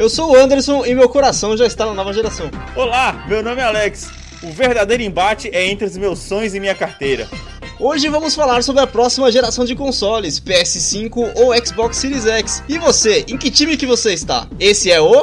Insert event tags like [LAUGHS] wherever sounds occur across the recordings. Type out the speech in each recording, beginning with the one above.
Eu sou o Anderson e meu coração já está na nova geração. Olá, meu nome é Alex. O verdadeiro embate é entre os meus sonhos e minha carteira. Hoje vamos falar sobre a próxima geração de consoles, PS5 ou Xbox Series X. E você, em que time que você está? Esse é o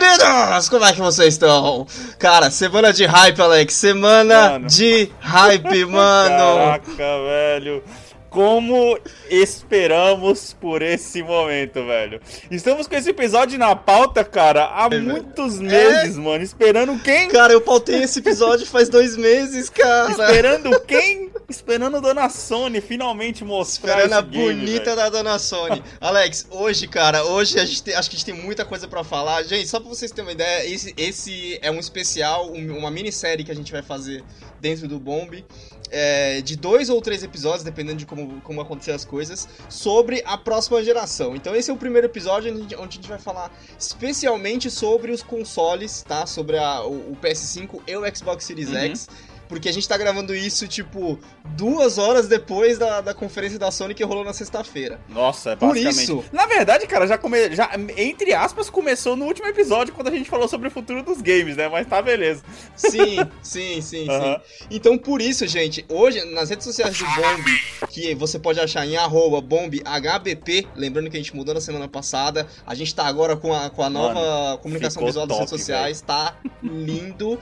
queridos, como é que vocês estão? Cara, semana de hype, Alex. Semana Mano. de hype, [LAUGHS] mano. Caraca, velho. Como esperamos por esse momento, velho. Estamos com esse episódio na pauta, cara, há velho. muitos meses, mano. Esperando quem? Cara, eu pautei esse episódio faz dois meses, cara. Esperando quem? Esperando a Dona Sony finalmente mostrar Esperando a game, bonita velho. da Dona Sony. [LAUGHS] Alex, hoje, cara, hoje a gente tem- acho que a gente tem muita coisa pra falar. Gente, só pra vocês terem uma ideia, esse, esse é um especial, um- uma minissérie que a gente vai fazer dentro do Bomb. É, de dois ou três episódios, dependendo de como, como acontecer as coisas, sobre a próxima geração. Então esse é o primeiro episódio onde a gente, vai falar especialmente sobre os consoles, tá? Sobre a- o, o PS5 e o Xbox Series Uhum. X. Porque a gente tá gravando isso, tipo, duas horas depois da, da conferência da Sony que rolou na sexta-feira. Nossa, é Por isso- Na verdade, cara, já, come... já, entre aspas, começou no último episódio quando a gente falou sobre o futuro dos games, né? Mas tá beleza. Sim, sim, sim, [LAUGHS] Aham. sim. Então, por isso, gente, hoje, nas redes sociais do Bomb, que você pode achar em arroba BombHBP, lembrando que a gente mudou na semana passada, a gente tá agora com a, com a nova Mano, comunicação visual das redes sociais, tá lindo.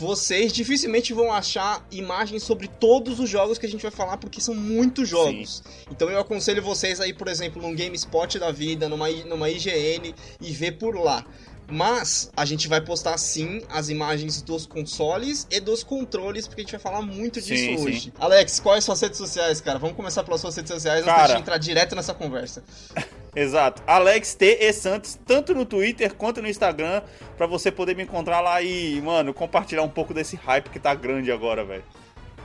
Vocês dificilmente vão achar imagens sobre todos os jogos que a gente vai falar, porque são muitos jogos. Então eu aconselho vocês aí, por exemplo, num GameSpot da vida, numa, numa IGN e ver por lá. Mas a gente vai postar sim as imagens dos consoles e dos controles, porque a gente vai falar muito disso Sim, sim. hoje. Alex, quais são as redes sociais, cara? Vamos começar pelas suas redes sociais antes Cara. da gente entrar direto nessa conversa. [LAUGHS] Exato. Alex T. E. Santos, tanto no Twitter quanto no Instagram, pra você poder me encontrar lá e, mano, compartilhar um pouco desse hype que tá grande agora, velho.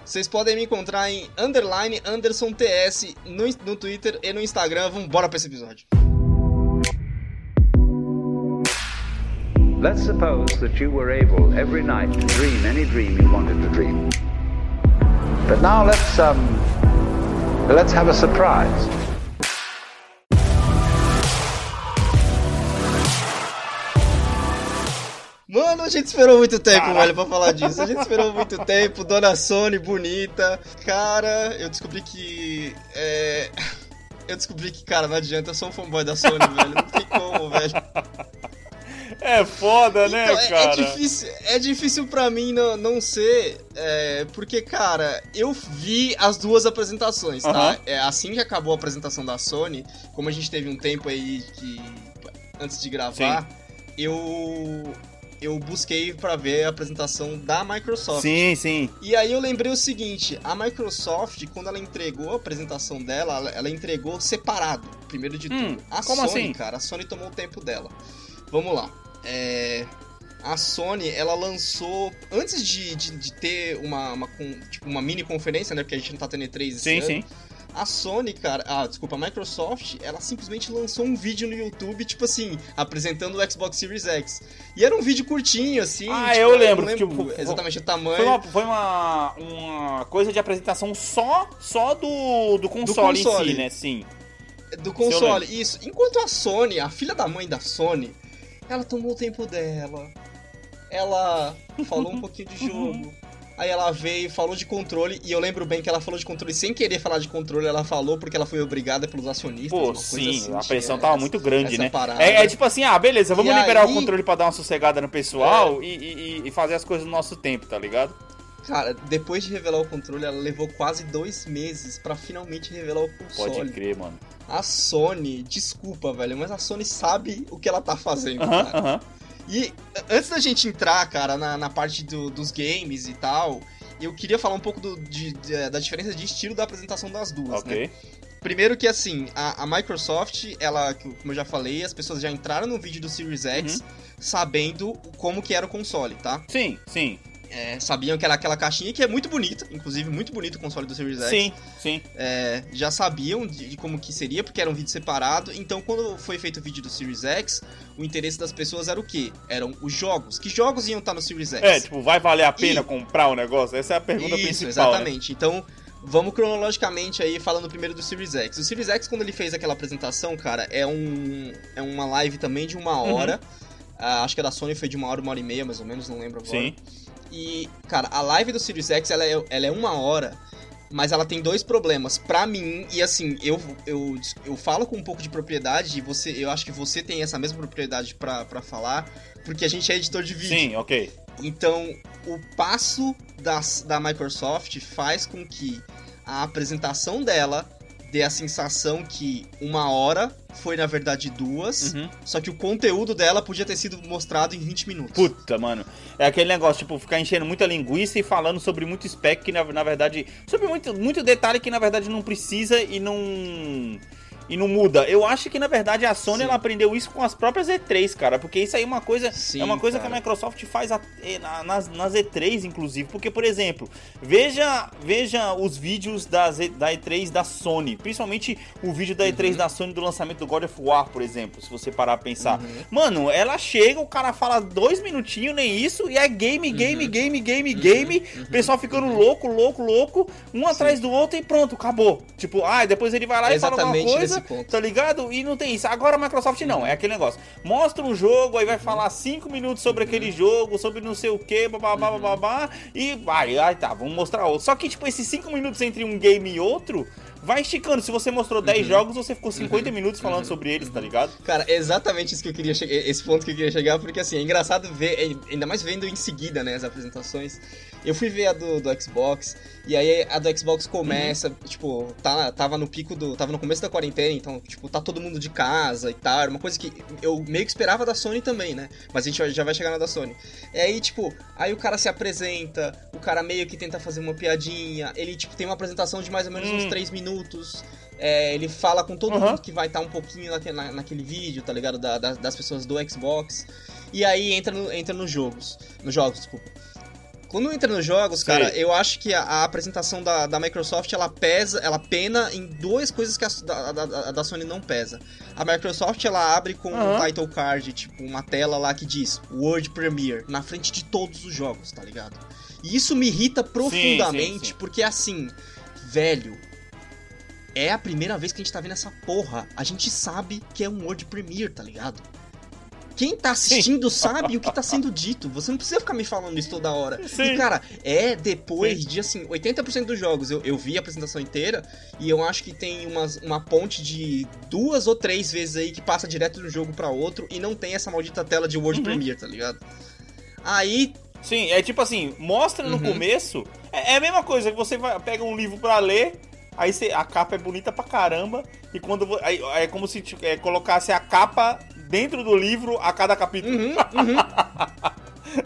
Vocês podem me encontrar em underline Anderson TS no, no Twitter e no Instagram. Vamos embora pra esse episódio. Let's suppose that you were able every night to dream any dream you wanted to dream. But now let's um let's have a surprise. A gente esperou muito tempo, Caraca. velho, pra falar disso. A gente esperou muito tempo. Dona Sony, bonita. Cara, eu descobri que. É... Eu descobri que, cara, não adianta, eu sou um fanboy da Sony, velho. Não tem como, velho. É foda, né, Então, é, é cara? difícil, é difícil pra mim não, não ser, é, porque, cara, eu vi as duas apresentações, tá? Aham. É, assim que acabou a apresentação da Sony, como a gente teve um tempo aí que, antes de gravar, eu, eu busquei pra ver a apresentação da Microsoft. Sim, sim. E aí eu lembrei o seguinte, a Microsoft, quando ela entregou a apresentação dela, ela, entregou separado, primeiro de Hum, tudo. A como Sony, assim? cara, a Sony tomou o tempo dela. Vamos lá. É, A Sony, ela lançou, antes de, de, de ter uma, uma, tipo, uma mini conferência, né, porque a gente não tá tendo E3 esse Sim, ano, sim. A Sony, cara, ah, desculpa, a Microsoft, ela simplesmente lançou um vídeo no YouTube, tipo assim, apresentando o Xbox Series X. E era um vídeo curtinho, assim. Ah, tipo, eu lembro, lembro tipo, exatamente o tamanho. Foi, uma, foi uma, uma coisa de apresentação só, só do, do console, console. em si, né? Sim. Do eu console, isso. Enquanto a Sony, a filha da mãe da Sony, ela tomou o tempo dela. Ela falou um pouquinho de jogo. Aí ela veio, falou de controle, e eu lembro bem que ela falou de controle sem querer falar de controle, ela falou porque ela foi obrigada pelos acionistas. Pô, sim, assim, a pressão tava essa- muito grande, né? É, é tipo assim, ah, beleza, vamos E liberar aí- o controle pra dar uma sossegada no pessoal e, e- e fazer as coisas no nosso tempo, tá ligado? Cara, depois de revelar o controle, ela levou quase dois meses pra finalmente revelar o console. Pode crer, mano. A Sony, desculpa, velho, mas a Sony sabe o que ela tá fazendo, Aham, cara. aham. E antes da gente entrar, cara, na, na parte do- dos games e tal, eu queria falar um pouco do- de- de- da diferença de estilo da apresentação das duas, né? Ok. Primeiro que, assim, a, a Microsoft, ela, como eu já falei, as pessoas já entraram no vídeo do Series X Uhum. sabendo como que era o console, tá? Sim, sim. É, sabiam que era aquela caixinha que é muito bonita, inclusive muito bonito o console do Series X. Sim, sim. É, já sabiam de, de como que seria, porque era um vídeo separado. Então, quando foi feito o vídeo do Series X, o interesse das pessoas era o quê? Eram os jogos. Que jogos iam estar no Series X? É, tipo, vai valer a pena E- comprar o negócio? Essa é a pergunta Isso, principal. né? exatamente. Então, vamos cronologicamente aí falando primeiro do Series X. O Series X, quando ele fez aquela apresentação, cara, é um é uma live também de uma Uhum. hora. Ah, acho que a da Sony foi de uma hora, uma hora e meia, mais ou menos, não lembro agora. Sim. E, cara, a live do Series X, ela é, ela é uma hora, mas ela tem dois problemas. Pra mim, e assim, eu, eu, eu falo com um pouco de propriedade, e você, eu acho que você tem essa mesma propriedade pra, pra falar, porque a gente é editor de vídeo. Sim, ok. Então, o passo das, da Microsoft faz com que a apresentação dela dê a sensação que uma hora foi, na verdade, duas, Uhum. só que o conteúdo dela podia ter sido mostrado em 20 minutos. Puta, mano. É aquele negócio, tipo, ficar enchendo muita linguiça e falando sobre muito spec que, na, na verdade. Sobre muito, muito detalhe que, na verdade, não precisa e não. E não muda. Eu acho que, na verdade, a Sony Sim. ela aprendeu isso com as próprias E3, cara. Porque isso aí é uma coisa. Sim, é uma coisa cara. que a Microsoft faz a- eh, na- nas, nas E3, inclusive. Porque, por exemplo, veja, veja os vídeos das, da E3 da Sony. Principalmente o vídeo da E3 Uhum. da Sony do lançamento do God of War, por exemplo. Se você parar a pensar. Uhum. Mano, ela chega, o cara fala dois minutinhos, nem isso, e é game, game, game, game, game. O pessoal ficando louco, louco, louco, um atrás do outro e pronto, acabou. Tipo, ah, depois ele vai lá É e fala alguma exatamente coisa, tá ligado? E não tem isso. Agora a Microsoft não, é aquele negócio. Mostra um jogo, aí vai falar cinco minutos sobre aquele jogo, sobre não sei o que, bababá, bababá, e vai, aí tá, vamos mostrar outro. Só que, tipo, esses cinco minutos entre um game e outro. Vai esticando. Se você mostrou 10 jogos, você ficou 50 minutos falando sobre eles, tá ligado? Cara, é exatamente isso que eu queria chegar, esse ponto que eu queria chegar, porque assim, é engraçado ver, ainda mais vendo em seguida, né, as apresentações. Eu fui ver a do, do Xbox, e aí a do Xbox começa, tipo, tá, tava no pico do. Tava no começo da quarentena, então, tipo, tá todo mundo de casa e tal. Era uma coisa que eu meio que esperava da Sony também, né? Mas a gente já vai chegar na da Sony. E aí, tipo, aí o cara se apresenta, o cara meio que tenta fazer uma piadinha, ele, tipo, tem uma apresentação de mais ou menos uns Hum. 3 minutos. É, ele fala com todo Aham. mundo que vai estar um pouquinho naque- na- naquele vídeo, tá ligado? Da- da- das pessoas do Xbox. E aí entra, no, entra nos jogos. Nos jogos, desculpa. Quando entra nos jogos, Sei. cara, eu acho que a, a apresentação da, da Microsoft, ela pesa, ela pena em duas coisas que a, da, da- da Sony não pesa. A Microsoft, ela abre com um Aham. title card, tipo, uma tela lá que diz World Premiere, na frente de todos os jogos, tá ligado? E isso me irrita profundamente, sim, sim. porque assim, velho, é a primeira vez que a gente tá vendo essa porra. A gente sabe que é um World Premiere, tá ligado? Quem tá assistindo sabe o que tá sendo dito. Você não precisa ficar me falando isso toda hora. Sim. E, cara, é depois de, assim, 80% dos jogos. Eu, eu vi a apresentação inteira e eu acho que tem umas, uma ponte de duas ou três vezes aí que passa direto de um jogo pra outro e não tem essa maldita tela de World Uhum. Premiere, tá ligado? Aí, Sim, é tipo assim, mostra no Uhum. começo. É, é a mesma coisa que você vai, pega um livro pra ler, aí você, a capa é bonita pra caramba, e quando aí é como se tipo, é, colocasse a capa dentro do livro a cada capítulo. Uhum, [LAUGHS] uhum.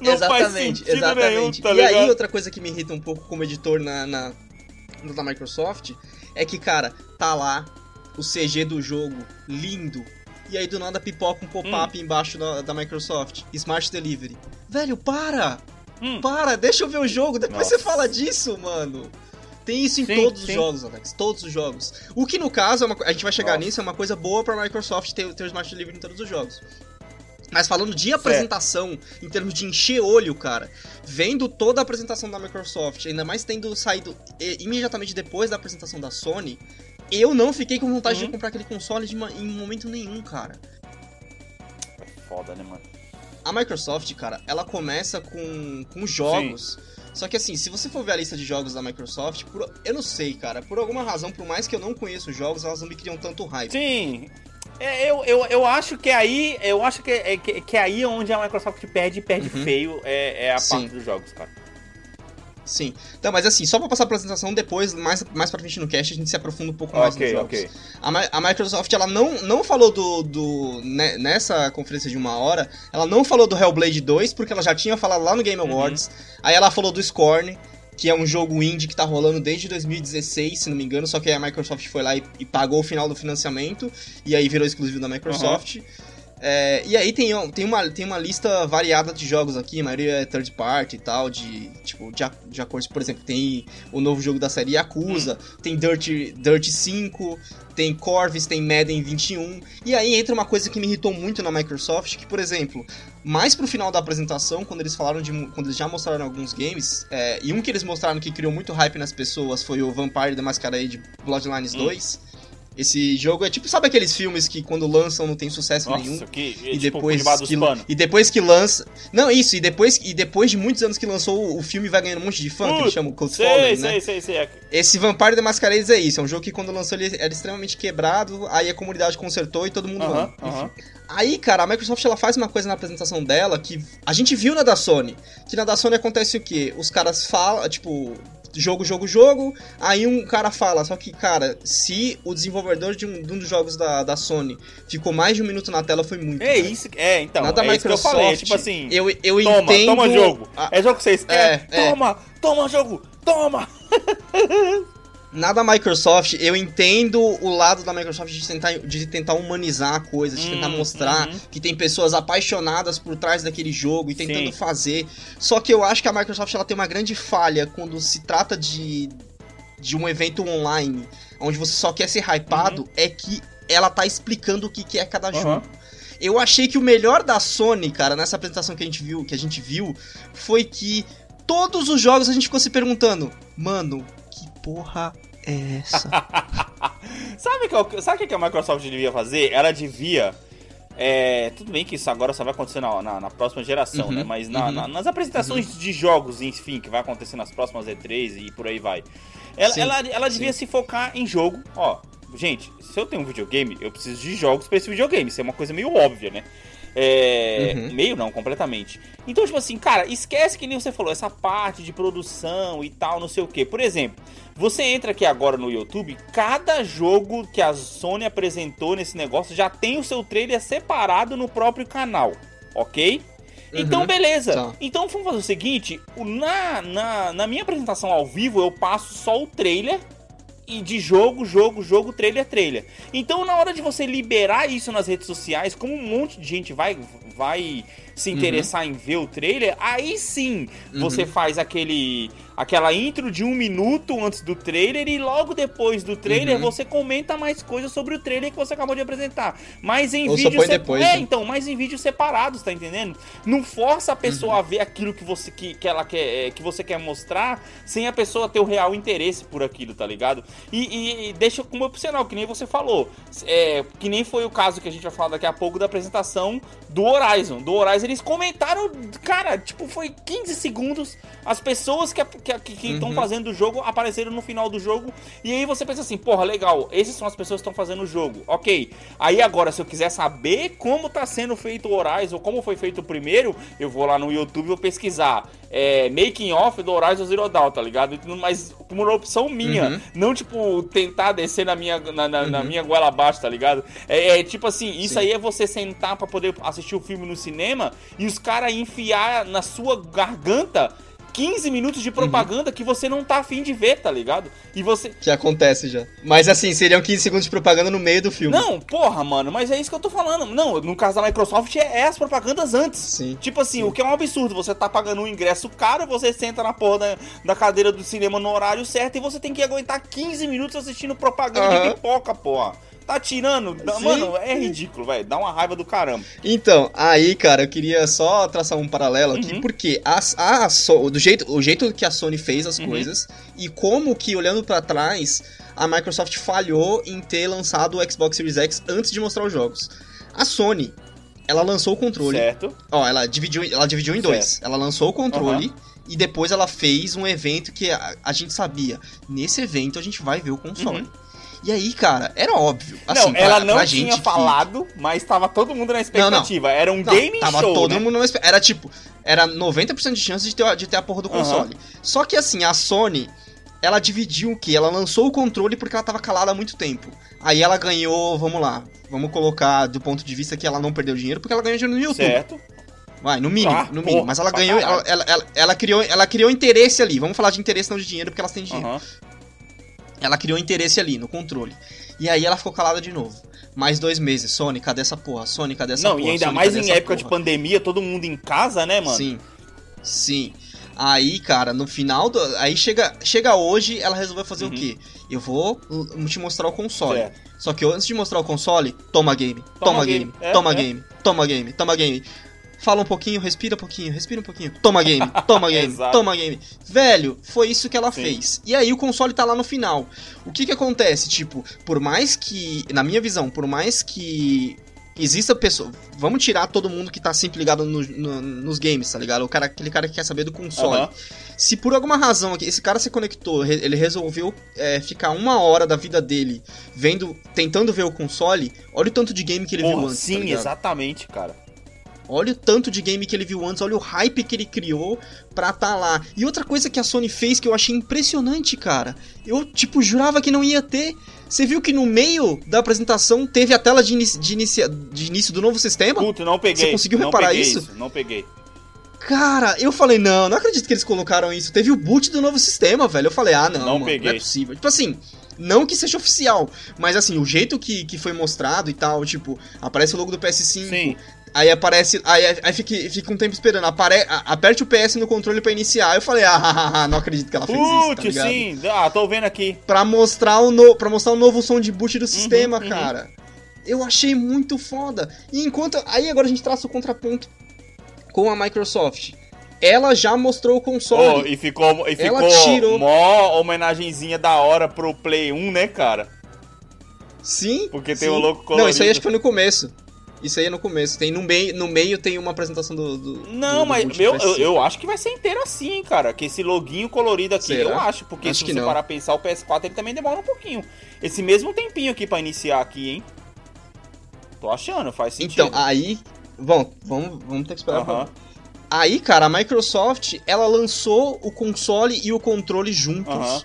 Não exatamente, exatamente. nenhum, tá e ligado? aí, outra coisa que me irrita um pouco como editor na, na, no da Microsoft é que, cara, tá lá o CG do jogo lindo. E aí do nada pipoca um pop-up Hum. embaixo da, da Microsoft. Smart Delivery. Velho, para! Hum. Para, deixa eu ver o jogo, depois Nossa. você fala disso, mano. Tem isso em Sim, todos sim. os jogos, Alex. Todos os jogos. O que no caso, é uma a gente vai chegar Nossa. nisso, é uma coisa boa pra Microsoft ter, ter o Smart Delivery em todos os jogos. Mas falando de apresentação, em termos de encher olho, cara, vendo toda a apresentação da Microsoft, ainda mais tendo saído imediatamente depois da apresentação da Sony, eu não fiquei com vontade Uhum. de comprar aquele console em momento nenhum, cara. Foda, né, mano? A Microsoft, cara, ela começa com, com jogos. Só que assim, se você for ver a lista de jogos da Microsoft, por- eu não sei, cara, por alguma razão, por mais que eu não conheça os jogos, elas não me criam tanto hype. Sim. É, eu, eu, eu acho que aí. Eu acho que é, que, que aí é onde a Microsoft perde e perde Uhum. feio. É, é a Sim. parte dos jogos, cara. Sim. Então, mas assim, só pra passar a apresentação, depois, mais, mais pra frente no cast, a gente se aprofunda um pouco mais Ok, nos jogos. ok. A, a Microsoft, ela não, não falou do, do... né, Nessa conferência de uma hora, ela não falou do Hellblade 2, porque ela já tinha falado lá no Game Uhum. Awards. Aí ela falou do Scorn, que é um jogo indie que tá rolando desde 2016, se não me engano, só que aí a Microsoft foi lá e, e pagou o final do financiamento, e aí virou exclusivo da Microsoft. É, e aí tem, tem, uma, tem uma lista variada de jogos aqui, a maioria é third party e tal, de tipo, de, de acordo, por exemplo, tem o novo jogo da série Yakuza, hum. tem Dirt, Dirt 5, tem Corvus, tem Madden 21. E aí entra uma coisa que me irritou muito na Microsoft, que, por exemplo, mais pro final da apresentação, quando eles falaram de. Quando eles já mostraram alguns games, é, e um que eles mostraram que criou muito hype nas pessoas foi o Vampire The Masquerade Bloodlines hum. 2 esse jogo é tipo, sabe aqueles filmes que quando lançam não tem sucesso Nossa, nenhum? Que, e tipo, depois que, e depois que lança, não isso, e depois e depois de muitos anos que lançou o filme vai ganhando um monte de fã, uh, que eles chamam Cult sei, Following, sei, né? Sei, sei, sei. Esse Vampire the Masquerade é isso, é um jogo que quando lançou ele era extremamente quebrado, aí a comunidade consertou e todo mundo uh -huh, ama. Uh -huh. Aí, cara, a Microsoft ela faz uma coisa na apresentação dela que a gente viu na da Sony. Que na da Sony acontece o quê? Os caras falam, tipo, jogo, jogo, jogo. Aí um cara fala, só que, cara, se o desenvolvedor de um, de um dos jogos da, da Sony ficou mais de um minuto na tela, foi muito. É isso, é, então. Nada é Microsoft, que eu falei, tipo assim. Eu, eu toma, entendo. Toma jogo. É jogo que vocês querem? É, toma, é. toma jogo, toma! [LAUGHS] nada Microsoft, eu entendo o lado da Microsoft de tentar, de tentar humanizar a coisa, de tentar hum, mostrar uhum. que tem pessoas apaixonadas por trás daquele jogo e tentando Sim. fazer. Só que eu acho que a Microsoft ela tem uma grande falha quando se trata de, de um evento online, onde você só quer ser hypado, uhum. é que ela tá explicando o que, que é cada uhum. jogo. Eu achei que o melhor da Sony, cara, nessa apresentação que a gente viu, que a gente viu, foi que todos os jogos a gente ficou se perguntando, mano, porra é essa? [LAUGHS] sabe o que, sabe que a Microsoft devia fazer? Ela devia. É, tudo bem que isso agora só vai acontecer na, na, na próxima geração, uhum, né? Mas na, uhum, na, nas apresentações uhum. de jogos, enfim, que vai acontecer nas próximas E3 e por aí vai. Ela, sim, ela, ela devia sim. se focar em jogo. Ó, gente, se eu tenho um videogame, eu preciso de jogos para esse videogame. Isso é uma coisa meio óbvia, né? É, uhum. Meio não, completamente. Então, tipo assim, cara, esquece que nem você falou, essa parte de produção e tal, não sei o que. Por exemplo, você entra aqui agora no YouTube, cada jogo que a Sony apresentou nesse negócio já tem o seu trailer separado no próprio canal, ok? Então, uhum. beleza. Tá. Então, vamos fazer o seguinte: na, na, na minha apresentação ao vivo, eu passo só o trailer e de jogo, jogo, jogo, trailer, trailer. Então, na hora de você liberar isso nas redes sociais, como um monte de gente vai, vai se interessar uhum. em ver o trailer, aí sim uhum. você faz aquele aquela intro de um minuto antes do trailer e logo depois do trailer uhum. você comenta mais coisas sobre o trailer que você acabou de apresentar. Mas em Ou vídeo depois, É, né? então, mas em vídeos separados, tá entendendo? Não força a pessoa uhum. a ver aquilo que você que, que ela quer é, que você quer mostrar sem a pessoa ter o real interesse por aquilo, tá ligado? E, e, e deixa como opcional, que nem você falou. É, que nem foi o caso que a gente vai falar daqui a pouco da apresentação do Horizon. Do Horizon eles comentaram, cara, tipo, foi 15 segundos. As pessoas que estão que, que uhum. fazendo o jogo apareceram no final do jogo. E aí você pensa assim, porra, legal, essas são as pessoas que estão fazendo o jogo. Ok. Aí agora, se eu quiser saber como tá sendo feito o Horizon, ou como foi feito o primeiro, eu vou lá no YouTube e vou pesquisar. É, making off do Horizon Zero Dawn, tá ligado? Mas como uma opção minha. Uhum. Não, tipo, tentar descer na minha, na, na, uhum. na minha goela abaixo, tá ligado? É, é tipo assim, isso Sim. aí é você sentar para poder assistir o filme no cinema e os caras enfiar na sua garganta 15 minutos de propaganda uhum. que você não tá afim de ver, tá ligado? E você. Que acontece já. Mas assim, seriam 15 segundos de propaganda no meio do filme. Não, porra, mano, mas é isso que eu tô falando. Não, no caso da Microsoft é, é as propagandas antes. Sim. Tipo assim, sim. o que é um absurdo. Você tá pagando um ingresso caro, você senta na porra da, da cadeira do cinema no horário certo e você tem que aguentar 15 minutos assistindo propaganda uhum. de pipoca, porra. Tá tirando? Sim. Mano, é ridículo, velho. Dá uma raiva do caramba. Então, aí, cara, eu queria só traçar um paralelo aqui, uhum. porque a, a, do jeito, o jeito que a Sony fez as uhum. coisas e como que, olhando para trás, a Microsoft falhou em ter lançado o Xbox Series X antes de mostrar os jogos. A Sony, ela lançou o controle. Certo. Ó, ela dividiu, ela dividiu em certo. dois. Ela lançou o controle. Uhum. E depois ela fez um evento que a, a, gente sabia. Nesse evento a gente vai ver o console. Uhum. E aí, cara, era óbvio. Assim, não, ela não tinha falado, que... mas tava todo mundo na expectativa. Não, não. Era um não, game tava show. todo né? mundo na Era tipo, era 90% de chance de ter, de ter a porra do console. Uhum. Só que assim, a Sony, ela dividiu o quê? Ela lançou o controle porque ela tava calada há muito tempo. Aí ela ganhou, vamos lá, vamos colocar do ponto de vista que ela não perdeu dinheiro, porque ela ganhou dinheiro no YouTube. Certo. Vai, no mínimo, ah, no mínimo. Mas ela ganhou, ela, ela, ela, ela, criou, ela criou interesse ali. Vamos falar de interesse, não de dinheiro, porque elas têm dinheiro. Uhum. Ela criou interesse ali, no controle. E aí ela ficou calada de novo. mais dois meses. Sony, cadê essa porra? Sony, cadê essa Não, porra? e ainda Sony, mais em época de porra? pandemia, todo mundo em casa, né, mano? Sim. Sim. Aí, cara, no final do. Aí chega, chega hoje, ela resolveu fazer Uhum. o quê? Eu vou uh, te mostrar o console. Certo. Só que antes de mostrar o console, toma game, Toma toma, game. game, É, toma é. game, toma game, toma game. Fala um pouquinho, respira um pouquinho, respira um pouquinho, toma game, toma [LAUGHS] game, toma game. Velho, foi isso que ela Sim. fez. E aí o console tá lá no final. O que que acontece? Tipo, por mais que, na minha visão, por mais que exista pessoa. Vamos tirar todo mundo que tá sempre ligado no- no- nos games, tá ligado? O cara, aquele cara que quer saber do console. Aham. Se por alguma razão aqui, esse cara se conectou, ele resolveu é, ficar uma hora da vida dele vendo, tentando ver o console, olha o tanto de game que ele viu Porra, antes. tá sim, ligado? exatamente, cara. Olha o tanto de game que ele viu antes, olha o hype que ele criou pra tá lá. E outra coisa que a Sony fez que eu achei impressionante, cara. Eu, tipo, jurava que não ia ter. Você viu que no meio da apresentação teve a tela de, de, de início do novo sistema? Puta, não peguei. Você conseguiu reparar peguei isso? Não peguei. Cara, eu falei, não, não acredito que eles colocaram isso. Teve o boot do novo sistema, velho. Eu falei, ah, não, Não mano, não é possível. Tipo assim, não que seja oficial, mas assim, o jeito que, que foi mostrado e tal, tipo, aparece o logo do PS5, Sim. Aí aparece, aí, aí fica, fica um tempo esperando, apare, aperte o PS no controle pra iniciar. Eu falei, ah, não acredito que ela fez isso, tá Putz, sim. Ah, tô vendo aqui. Pra mostrar o no, pra mostrar o novo som de boot do sistema, uhum. cara. Eu achei muito foda. E enquanto. Aí agora a gente traça o contraponto com a Microsoft. Ela já mostrou o Oh, console. e ficou, e Ela ficou tirou- mó homenagenzinha da hora pro Play 1, né, cara? Sim. Porque tem sim. o louco Não, isso aí colorido. acho que foi no começo. Isso aí é no começo. Tem no meio, no meio tem uma apresentação do. do Não, do- do mas do eu, PS5. eu, acho que vai ser inteiro assim, cara. Que esse loguinho colorido aqui, Será? eu acho. Porque Acho se você parar pra pensar, o PS4 ele também demora um pouquinho. Esse mesmo tempinho aqui pra iniciar aqui, hein? Tô achando, faz sentido. Então, aí. Bom, vamos, vamos ter que esperar. pra- Aham. Aí, cara, a Microsoft, ela lançou o console e o controle juntos. Aham.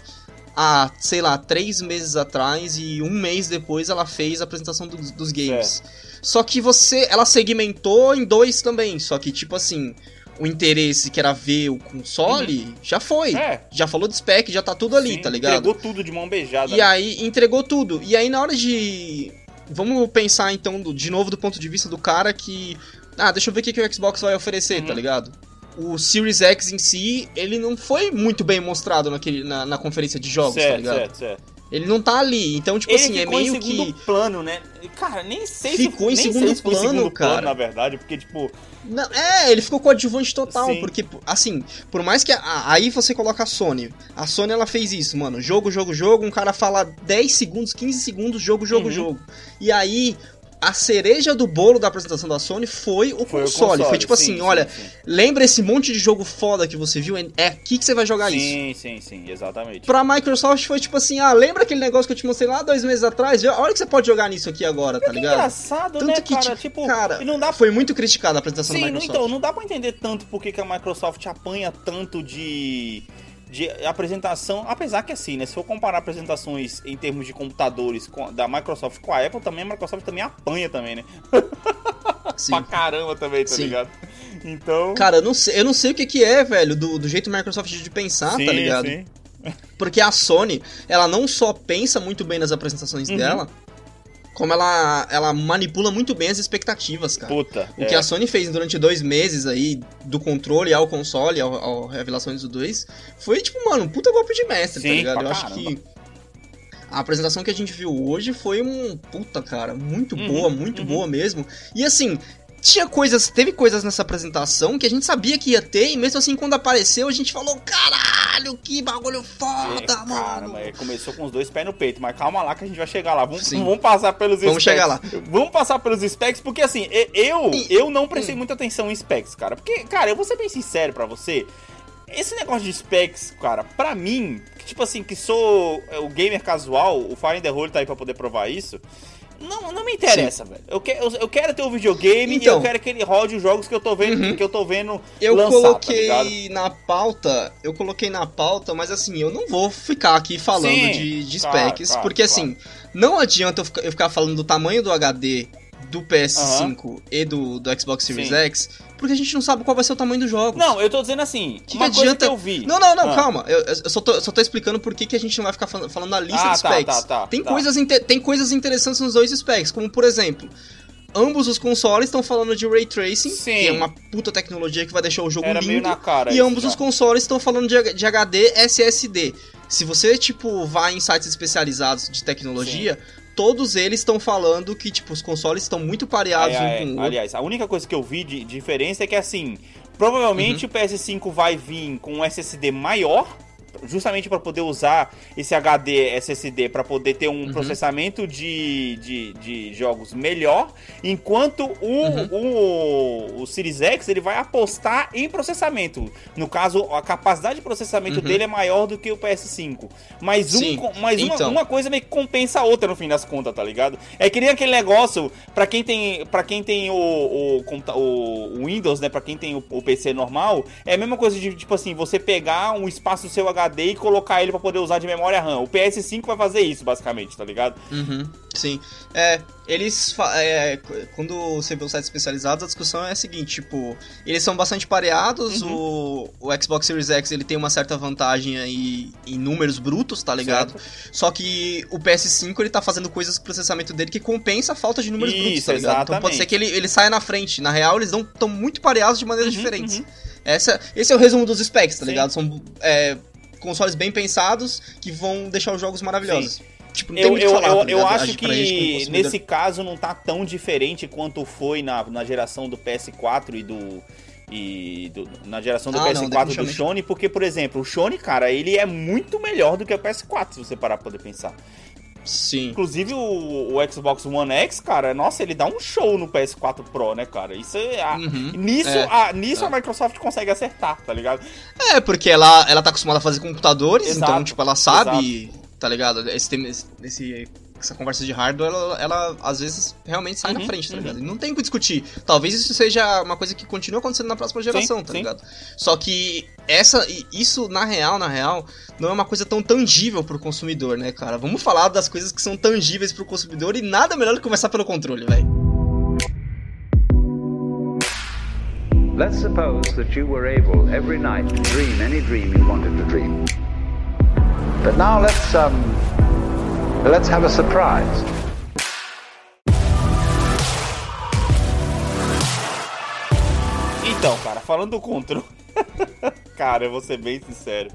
Há, sei lá, três meses atrás e um mês depois ela fez a apresentação dos, dos games. Só que você, ela segmentou em dois também. Só que, tipo assim, o interesse que era ver o console já foi. É. Já falou de spec, já tá tudo ali, Sim, tá ligado? Entregou tudo de mão beijada. E aí entregou tudo. E aí na hora de. Vamos pensar então do- de novo do ponto de vista do cara que. Ah, deixa eu ver o que, que o Xbox vai oferecer, Uhum. tá ligado? O Series X em si, ele não foi muito bem mostrado naquele, na, na conferência de jogos, tá certo, ligado? certo, certo. Ele não tá ali. Então, tipo Ele assim, é ficou meio em segundo que. plano, né? Cara, nem sei Ficou em se nem segundo em plano, segundo cara. plano, na verdade, porque tipo, Não, é, ele ficou coadjuvante total, Sim. porque, assim, por mais que. a- aí você coloca a Sony. A Sony ela fez isso, mano. Jogo, jogo, jogo. Um cara fala 10 segundos, 15 segundos, jogo, jogo, Uhum. jogo. E aí. A cereja do bolo da apresentação da Sony foi o foi o console. console. Foi tipo sim, assim: sim, olha, sim. lembra esse monte de jogo foda que você viu? É aqui que você vai jogar isso. Sim, sim, sim, exatamente. Pra Microsoft foi tipo assim: ah, lembra aquele negócio que eu te mostrei lá dois meses atrás? Olha que você pode jogar nisso aqui agora, tá Que ligado? engraçado, Tanto né, que, cara? tipo, cara, não dá Foi muito criticada a apresentação Sim, da não, Microsoft. então, não dá pra entender tanto porque que a Microsoft apanha tanto de, de apresentação, apesar que assim, né, se for comparar apresentações em termos de computadores com- da Microsoft com a Apple, também a Microsoft também apanha também, né? [LAUGHS] Sim. Pra caramba também, tá Sim. ligado? Então... Cara, eu não sei, eu não sei o que, que é, velho, do, do jeito Microsoft de pensar, sim, tá ligado? sim. Porque a Sony, ela não só pensa muito bem nas apresentações Uhum. dela, como ela, ela manipula muito bem as expectativas, cara. Puta. O é. que a Sony fez durante dois meses aí, do controle ao console, ao, ao Revelações do 2, foi tipo, mano, um puta golpe de mestre, tá Sim, ligado? pra Eu acho caramba. que a apresentação que a gente viu hoje foi um puta, cara, muito Uhum, boa, muito uhum. boa mesmo. E assim, tinha coisas, teve coisas nessa apresentação que a gente sabia que ia ter, e mesmo assim, quando apareceu, a gente falou, caralho, que bagulho foda, É, mano. Caramba, é, começou com os dois pés no peito, mas calma lá que a gente vai chegar lá. Vamos, Sim. vamos passar pelos Vamos specs. chegar lá. Vamos passar pelos specs, porque assim, eu, E- eu não prestei Hum. muita atenção em specs, cara. Porque, cara, eu vou ser bem sincero pra você. Esse negócio de specs, cara, pra mim, que, tipo assim, que sou é, o gamer casual, o Fire in the Hole tá aí pra poder provar isso. Não, não me interessa, velho. Eu, que, eu, eu quero ter o videogame e Então. eu quero que ele rode os jogos que eu tô vendo, Uhum. que eu tô vendo Eu lançar, tá coloquei ligado? na pauta, eu coloquei na pauta, mas assim, eu não vou ficar aqui falando Sim, de, de claro, specs, claro, porque claro. assim, não adianta eu ficar, eu ficar falando do tamanho do HD do PS5 e do, do Xbox Series Sim. X, Porque a gente não sabe qual vai ser o tamanho dos jogos. Não, eu tô dizendo assim, Que uma adianta- que eu vi. Não, não, não, Ah. calma. Eu, eu só, tô, só tô explicando por que, que a gente não vai ficar falando, falando na lista Ah, de tá, specs. tá, tá, tem, tá. Coisas inte- tem coisas interessantes nos dois specs, como por exemplo. Ambos os consoles estão falando de Ray Tracing, Sim. que é uma puta tecnologia que vai deixar o jogo Era meio lindo. na cara E ambos já. os consoles estão falando de, de HD SSD. Se você, tipo, vai em sites especializados de tecnologia, todos eles estão falando que, tipo, os consoles estão muito pareados É, um é, com o aliás, a única coisa que eu vi de diferença é que assim, Uhum. provavelmente o PS5 vai vir com um SSD maior, justamente para poder usar esse HD SSD para poder ter Uhum. um processamento de, de, de jogos melhor, enquanto o, Uhum. o, o Series X ele vai apostar em processamento. No caso, a capacidade de processamento Uhum. dele é maior do que o PS5. Mas, um, Sim, mas uma, então. uma coisa meio que compensa a outra no fim das contas, tá ligado? É que nem aquele negócio, pra quem tem, pra quem tem o, o, o- Windows, né? Pra quem tem o, o PC normal, é a mesma coisa de, tipo assim, você pegar um espaço do seu HD e colocar ele pra poder usar de memória RAM. O PS5 vai fazer isso, basicamente, tá ligado? Uhum, sim. É, eles. é, qu- quando você vê os sites especializados, a discussão é a seguinte: tipo, eles são bastante pareados. Uhum. O, o Xbox Series X ele tem uma certa vantagem aí em números brutos, tá ligado? Só que o PS5 ele tá fazendo coisas com o processamento dele que compensa a falta de números brutos, Isso, tá ligado? Então pode exatamente. ser que ele, ele saia na frente. Na real, eles estão muito pareados de maneiras Uhum, diferentes. uhum. Essa, esse é o resumo dos specs, tá Sim. ligado? São é, consoles bem pensados que vão deixar os jogos maravilhosos. Tipo, não tem Eu, eu, falar, eu, tá eu acho que nesse caso não tá tão diferente quanto foi na, na geração do PS4 e do. E do- na geração do Ah, não, PS4 do definitivamente. Sony, porque, por exemplo, o Sony, cara, ele é muito melhor do que o PS4, se você parar pra poder pensar. Sim. Inclusive o, o Xbox One X, cara, nossa, ele dá um show no PS4 Pro, né, cara? Isso é. a- Uhum. Nisso, É. a, nisso É. a Microsoft consegue acertar, tá ligado? É, porque ela, ela tá acostumada a fazer computadores, Exato, então, tipo, ela sabe, tá ligado? Esse, esse, essa conversa de hardware, ela, ela, às vezes realmente sai Uhum, na frente, tá uhum. ligado? E não tem o que discutir. Talvez isso seja uma coisa que continue acontecendo na próxima geração, tá sim. ligado? Só que essa, e isso, na real, na real, não é uma coisa tão tangível pro consumidor, né, cara? Vamos falar das coisas que são tangíveis pro consumidor e nada melhor do que começar pelo controle, velho. Let's suppose that you were able every night to dream any dream you wanted to dream. But now let's um let's have a surprise. Então, cara, falando do controle. [LAUGHS] cara, eu vou ser bem sincero.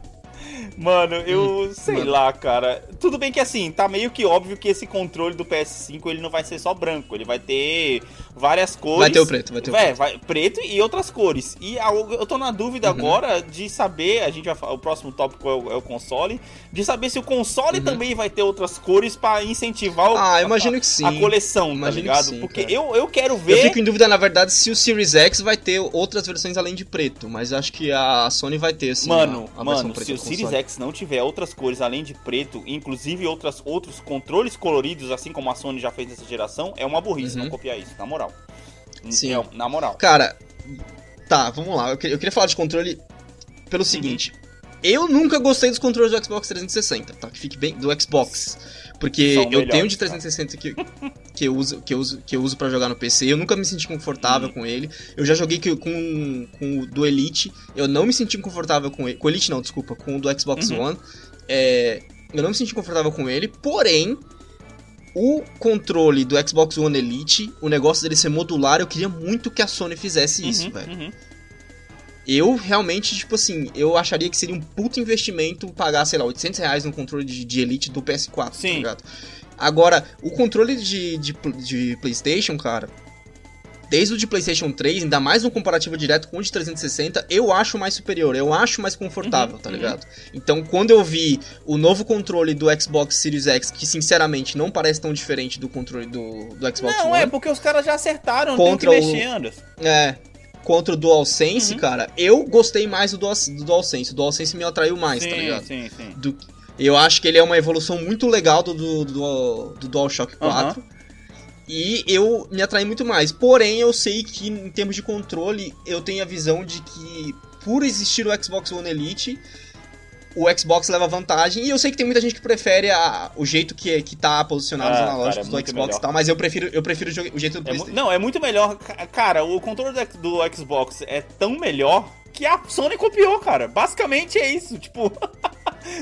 Mano, eu sei Hum, mano. lá, cara. Tudo bem que assim, tá meio que óbvio que esse controle do PS5 ele não vai ser só branco, ele vai ter várias cores. Vai ter o preto, vai ter o É, preto. vai preto e outras cores. E a- eu tô na dúvida Uhum. agora de saber, a gente vai o próximo tópico é o, é o console, de saber se o console também vai ter outras cores pra incentivar o- Uhum. Ah, a- eu imagino que sim. a coleção, Imagino tá ligado? sim, Porque cara. eu, eu quero ver Eu fico em dúvida, na verdade, se o Series X vai ter outras versões além de preto, mas acho que a Sony vai ter, sim. Mano, a, a mano, se o do Series. X não tiver outras cores além de preto, inclusive outras, outros controles coloridos, assim como a Sony já fez nessa geração, é uma burrice Uhum. não copiar isso, na moral. Sim. É, na moral. Cara, tá, vamos lá. Eu, que- eu queria falar de controle pelo seguinte. Eu nunca gostei dos controles do Xbox 360, tá? Que fique bem do Xbox. Porque eu melhores, tenho de cara. 360 que, que eu uso que eu uso que eu uso para jogar no PC. Eu nunca me senti confortável Uhum. com ele. Eu já joguei que- com, com o do Elite. Eu não me senti confortável com ele. Com o Elite não, desculpa, com o do Xbox Uhum. One. É, eu não me senti confortável com ele, porém o controle do Xbox One Elite, o negócio dele ser modular, eu queria muito que a Sony fizesse isso, Uhum, velho. uhum. Eu realmente, tipo assim, eu acharia que seria um puto investimento pagar, sei lá, 800 reais no controle de, de Elite do PS4, tá Sim. ligado? Agora, o controle de, de, de PlayStation, cara, desde o de PlayStation 3, ainda mais no comparativo direto com o de 360, eu acho mais superior, eu acho mais confortável, Uhum, tá uhum. ligado? Então, quando eu vi o novo controle do Xbox Series X, que sinceramente não parece tão diferente do controle do, do Xbox Não, One, é porque os caras já acertaram, não tem que o- mexer, Anderson. é, contra o DualSense, Uhum. cara, eu gostei mais do, Dual, do DualSense. O DualSense me atraiu mais, sim, tá ligado? sim, sim. Do- eu acho que ele é uma evolução muito legal do, do, do, do DualShock 4. E eu me atrai muito mais. Porém, eu sei que em termos de controle, eu tenho a visão de que, por existir o Xbox One Elite, o Xbox leva vantagem. E eu sei que tem muita gente que prefere a- o jeito que, que tá posicionado os Ah, analógicos cara, é do Xbox melhor. e tal, mas eu prefiro, eu prefiro o jeito do É PlayStation. não, é muito melhor. Ca- Cara, o controle do, do Xbox é tão melhor que a Sony copiou, cara. Basicamente é isso. Tipo, [LAUGHS]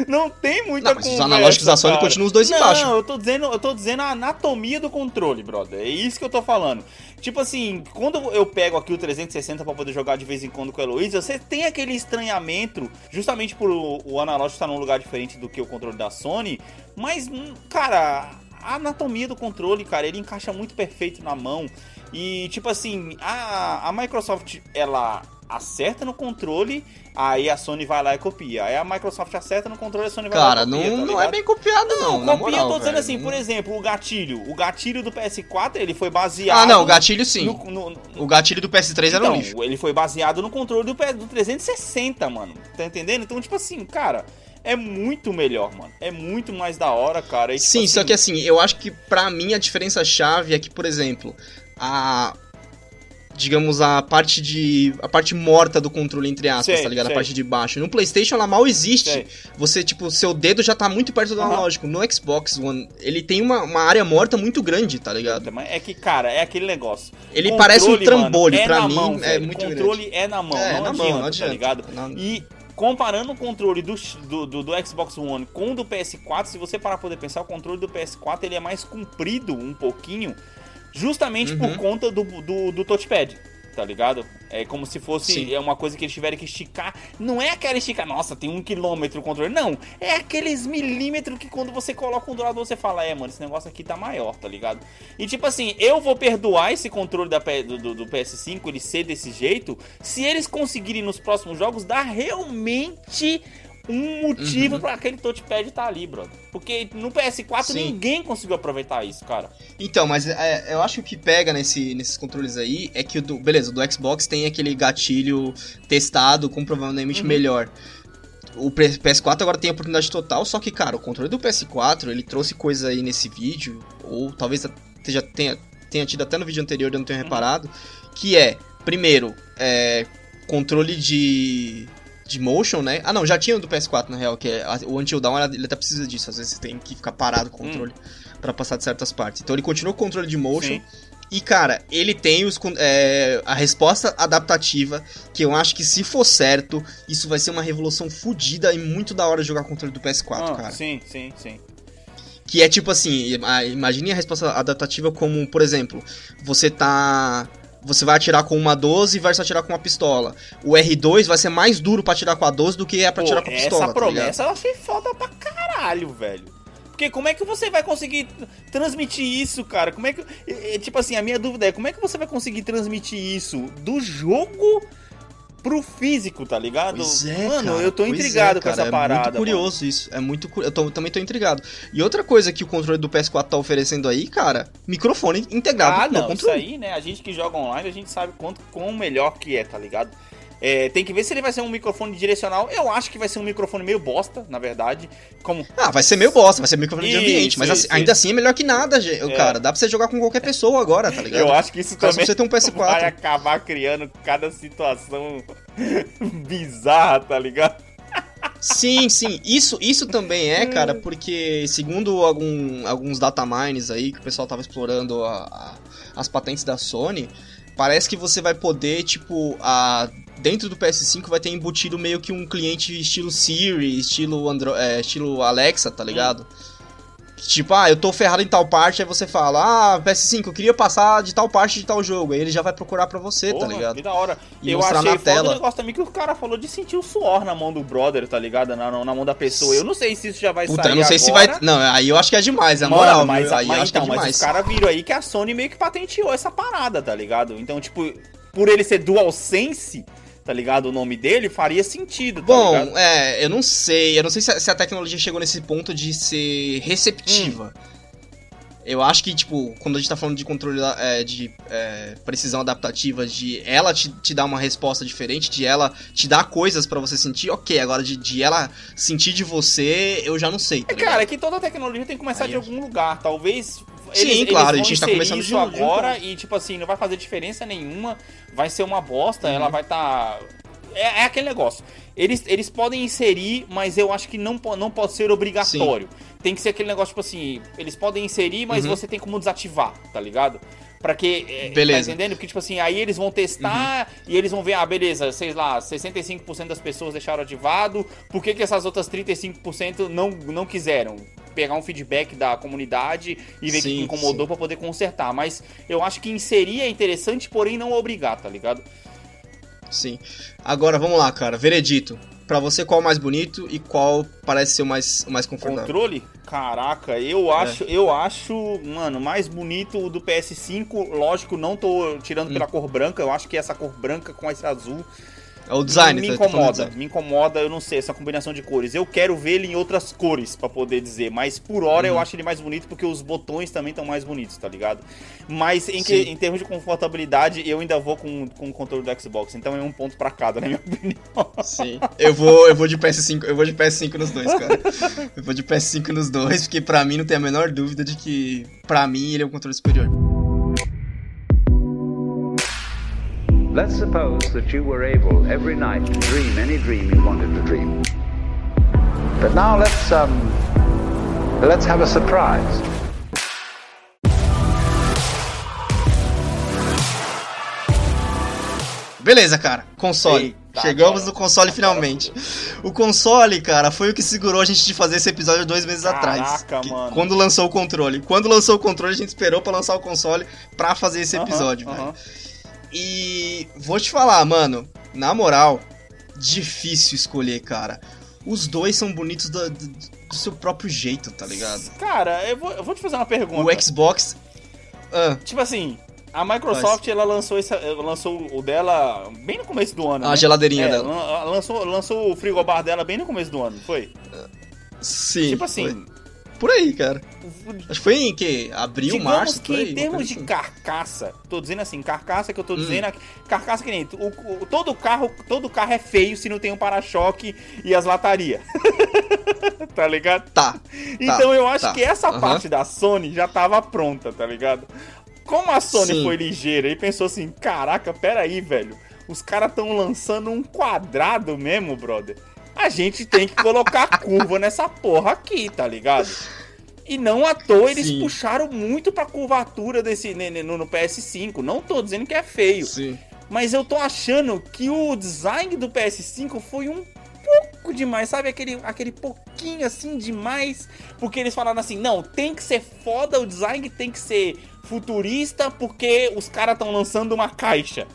não tem muita Não, mas os conversa, analógicos da Sony continuam os dois não, embaixo. eu tô dizendo, eu tô dizendo a anatomia do controle, brother. É isso que eu tô falando. Tipo assim, quando eu pego aqui o 360 pra poder jogar de vez em quando com o Heloísa, você tem aquele estranhamento, justamente por o, o analógico estar num lugar diferente do que o controle da Sony, mas, hum, cara, a anatomia do controle, cara, ele encaixa muito perfeito na mão. E, tipo assim, a, a Microsoft, ela acerta no controle, aí a Sony vai lá e copia. Aí a Microsoft acerta no controle, a Sony vai Cara, lá e copia, não, tá não é bem copiado, não. na copia, moral, eu tô dizendo velho. assim, por Não- exemplo, o gatilho. O gatilho do PS4, ele foi baseado... Ah, não, o gatilho sim. no- no- no- O gatilho do PS3 era um então, lixo. ele foi baseado no controle do, PS do 360, mano. Tá entendendo? Então, tipo assim, cara, é muito melhor, mano. É muito mais da hora, cara. E, tipo Sim, só assim, que assim, eu acho que pra mim a diferença chave é que, por exemplo, a digamos a parte de a parte morta do controle entre aspas, Sei, tá ligado? sei. A parte de baixo. No PlayStation ela mal existe. Sei. Você tipo, seu dedo já tá muito perto do Aham. analógico. No Xbox One, ele tem uma, uma área morta muito grande, tá ligado? Mas É que, cara, é aquele negócio. Ele Controle, parece um trambolho, mano, é pra mim mão, é muito controle grande. é na mão, É, não, na adianta, mão, não adianta. tá ligado? E comparando o controle do, do, do, do Xbox One com o do PS4, se você parar pra poder pensar, o controle do PS4 ele é mais comprido um pouquinho, justamente Uhum. por conta do, do, do touchpad. Tá ligado? É como se fosse Sim. é uma coisa que eles tiverem que esticar. Não é aquela esticar, nossa, tem um quilômetro o controle. Não, é aqueles milímetros que quando você coloca um do lado você fala, é, mano, esse negócio aqui tá maior, tá ligado? E tipo assim, eu vou perdoar esse controle da, do, do- do PS5, ele ser desse jeito, se eles conseguirem nos próximos jogos dar realmente um motivo Uhum. pra aquele touchpad estar ali, brother. Porque no PS4 Sim. ninguém conseguiu aproveitar isso, cara. Então, mas é, eu acho que o que pega nesse, nesses controles aí é que o do, beleza, o do Xbox tem aquele gatilho testado com provavelmente Uhum. melhor. O P- PS4 agora tem a oportunidade total, só que, cara, o controle do PS4, ele trouxe coisa aí nesse vídeo, ou talvez já tenha, tenha tido até no vídeo anterior, eu não tenho Uhum. reparado, que é, primeiro, é, controle de, de motion, né? Ah, não, já tinha o do PS4, na real, que é o Until Dawn, ele até precisa disso, às vezes você tem que ficar parado com o controle pra passar de certas partes. Então ele continua com o controle de motion, Sim. e, cara, ele tem os, é, a resposta adaptativa, que eu acho que se for certo, isso vai ser uma revolução fodida e muito da hora jogar controle do PS4, Ah, cara. Sim, sim, sim. Que é tipo assim, ima- imagine a resposta adaptativa como, por exemplo, você tá... Você vai atirar com uma 12 e vai se atirar com uma pistola. O R2 vai ser mais duro pra atirar com a 12 do que é pra Pô, atirar com a pistola, essa tá promessa eu achei foda pra caralho, velho. Porque como é que você vai conseguir transmitir isso, cara? Como é que. Tipo assim, a minha dúvida é como é que você vai conseguir transmitir isso do jogo pro físico, tá ligado? É, Mano, cara, eu tô pois intrigado é, com essa parada. É muito curioso isso. É muito cu- Eu tô- também tô intrigado. E outra coisa que o controle do PS4 tá oferecendo aí, cara, microfone integrado Ah, não, isso controle. aí, né? A gente que joga online, a gente sabe quanto quão melhor que é, tá ligado? É, tem que ver se ele vai ser um microfone direcional. Eu acho que vai ser um microfone meio bosta, na verdade. Como Ah, vai ser meio bosta, vai ser microfone de Isso, ambiente, mas isso, assim, ainda assim é melhor que nada. É. Cara, dá pra você jogar com qualquer pessoa agora, tá ligado? eu acho que isso Caso também você tenha um [LAUGHS] PS4. vai acabar criando cada situação [LAUGHS] bizarra, tá ligado? Sim, sim. Isso, isso também é, cara, porque segundo algum, alguns datamines aí que o pessoal tava explorando a- a- as patentes da Sony, parece que você vai poder, tipo, a, dentro do PS5 vai ter embutido meio que um cliente estilo Siri, estilo, Andro, é, estilo Alexa, tá ligado? Tipo, ah, eu tô ferrado em tal parte, aí você fala, ah, PS5, eu queria passar de tal parte de tal jogo. Aí ele já vai procurar pra você, tá Porra, ligado? Que da hora. E eu achei na tela. o negócio também que o cara falou de sentir o suor na mão do brother, tá ligado? Na, na mão da pessoa. Eu não sei se isso já vai Puta, sair eu não sei se agora. vai. Não, aí eu acho que é demais, é Mano, moral. mas, aí mas eu acho que é então, mas demais. os caras viram aí que a Sony meio que patenteou essa parada, tá ligado? Então, tipo, por ele ser DualSense, tá ligado? O nome dele faria sentido, tá Bom, ligado? é, eu não sei. Eu não sei se a, se a tecnologia chegou nesse ponto de ser receptiva. Hum. Eu acho que, tipo, quando a gente tá falando de controle é, de é, precisão adaptativa, de ela te, te dar uma resposta diferente, de ela te dar coisas pra você sentir, ok. Agora, de, de ela sentir de você, eu já não sei. Tá É, cara, é que toda tecnologia tem que começar Aí de algum lugar. Talvez. Sim, claro, vão a gente tá começando isso agora ponto. e, tipo assim, não vai fazer diferença nenhuma. Vai ser uma bosta, Uhum. ela vai estar. É, é aquele negócio. Eles, eles podem inserir, mas eu acho que não, não pode ser obrigatório. Tem que ser aquele negócio, tipo assim, eles podem inserir, mas Uhum. você tem como desativar, tá ligado? Pra que. é, Beleza. Tá entendendo? Porque, tipo assim, aí eles vão testar e eles vão ver, ah, beleza, sei lá, 65% das pessoas deixaram ativado, por que, que essas outras 35% não, não quiseram? Pegar um feedback da comunidade e ver o que Sim, incomodou sim. pra poder consertar. Mas eu acho que inserir é interessante, porém não obrigar, tá ligado? Sim. Agora, vamos lá, cara. Veredito. Pra você, qual é o mais bonito e qual parece ser o mais, o mais confortável? Controle? Caraca, eu É. acho, eu acho, mano, mais bonito o do PS5. Lógico, não tô tirando Hum. pela cor branca. Eu acho que essa cor branca com esse azul É o design, me tá? Falando do incomoda. design. Me incomoda, eu não sei, essa combinação de cores. Eu quero ver ele em outras cores pra poder dizer, mas por hora Uhum. eu acho ele mais bonito porque os botões também estão mais bonitos, tá ligado? Mas em, que- em termos de confortabilidade, eu ainda vou com, com o controle do Xbox, então é um ponto pra cada, na minha [LAUGHS] opinião. Sim. Eu vou, eu vou de PS5, eu vou de PS5 nos dois, cara. Eu vou de PS5 nos dois, porque pra mim não tem a menor dúvida de que, pra mim, ele é o controle superior. Let's suppose that you were able every night to dream any dream you wanted to dream. But now let's um let's have a surprise. Beleza, cara. Console. Eita, Chegamos cara. no console finalmente. O console, cara, foi o que segurou a gente de fazer esse episódio dois meses atrás. Caraca, Que- mano. Quando lançou o controle. Quando lançou o controle, a gente esperou pra lançar o console pra fazer esse episódio, aham. velho. E vou te falar, mano, na moral, difícil escolher, cara. Os dois são bonitos do, do- do seu próprio jeito, tá ligado? Cara, eu vou, eu vou te fazer uma pergunta. O Xbox. Ah, Tipo assim, a Microsoft ela lançou, essa, lançou o dela bem no começo do ano. a né? geladeirinha É, dela. lan- ela lançou, lançou o frigobar dela bem no começo do ano, foi? Sim. tipo foi. Por aí, cara. Acho que foi em que? Abril, digamos março, que aí. em termos de assim. carcaça, tô dizendo assim, carcaça que eu tô Hum. dizendo, carcaça que nem o, o- todo carro, todo carro é feio se não tem um para-choque e as latarias. [LAUGHS] tá ligado? Tá. Então eu acho tá. que essa Aham. parte da Sony já tava pronta, tá ligado? Como a Sony Sim. foi ligeira e pensou assim, caraca, pera aí, velho. Os caras tão lançando um quadrado mesmo, brother. A gente tem que colocar curva nessa porra aqui, tá ligado? E não à toa eles Sim. puxaram muito pra curvatura desse ne- ne- no, no PS5. Não tô dizendo que é feio, Sim. mas eu tô achando que o design do PS5 foi um pouco demais, sabe? Aquele, aquele pouquinho assim demais. Porque eles falaram assim: não, tem que ser foda, o design tem que ser futurista, porque os caras estão lançando uma caixa.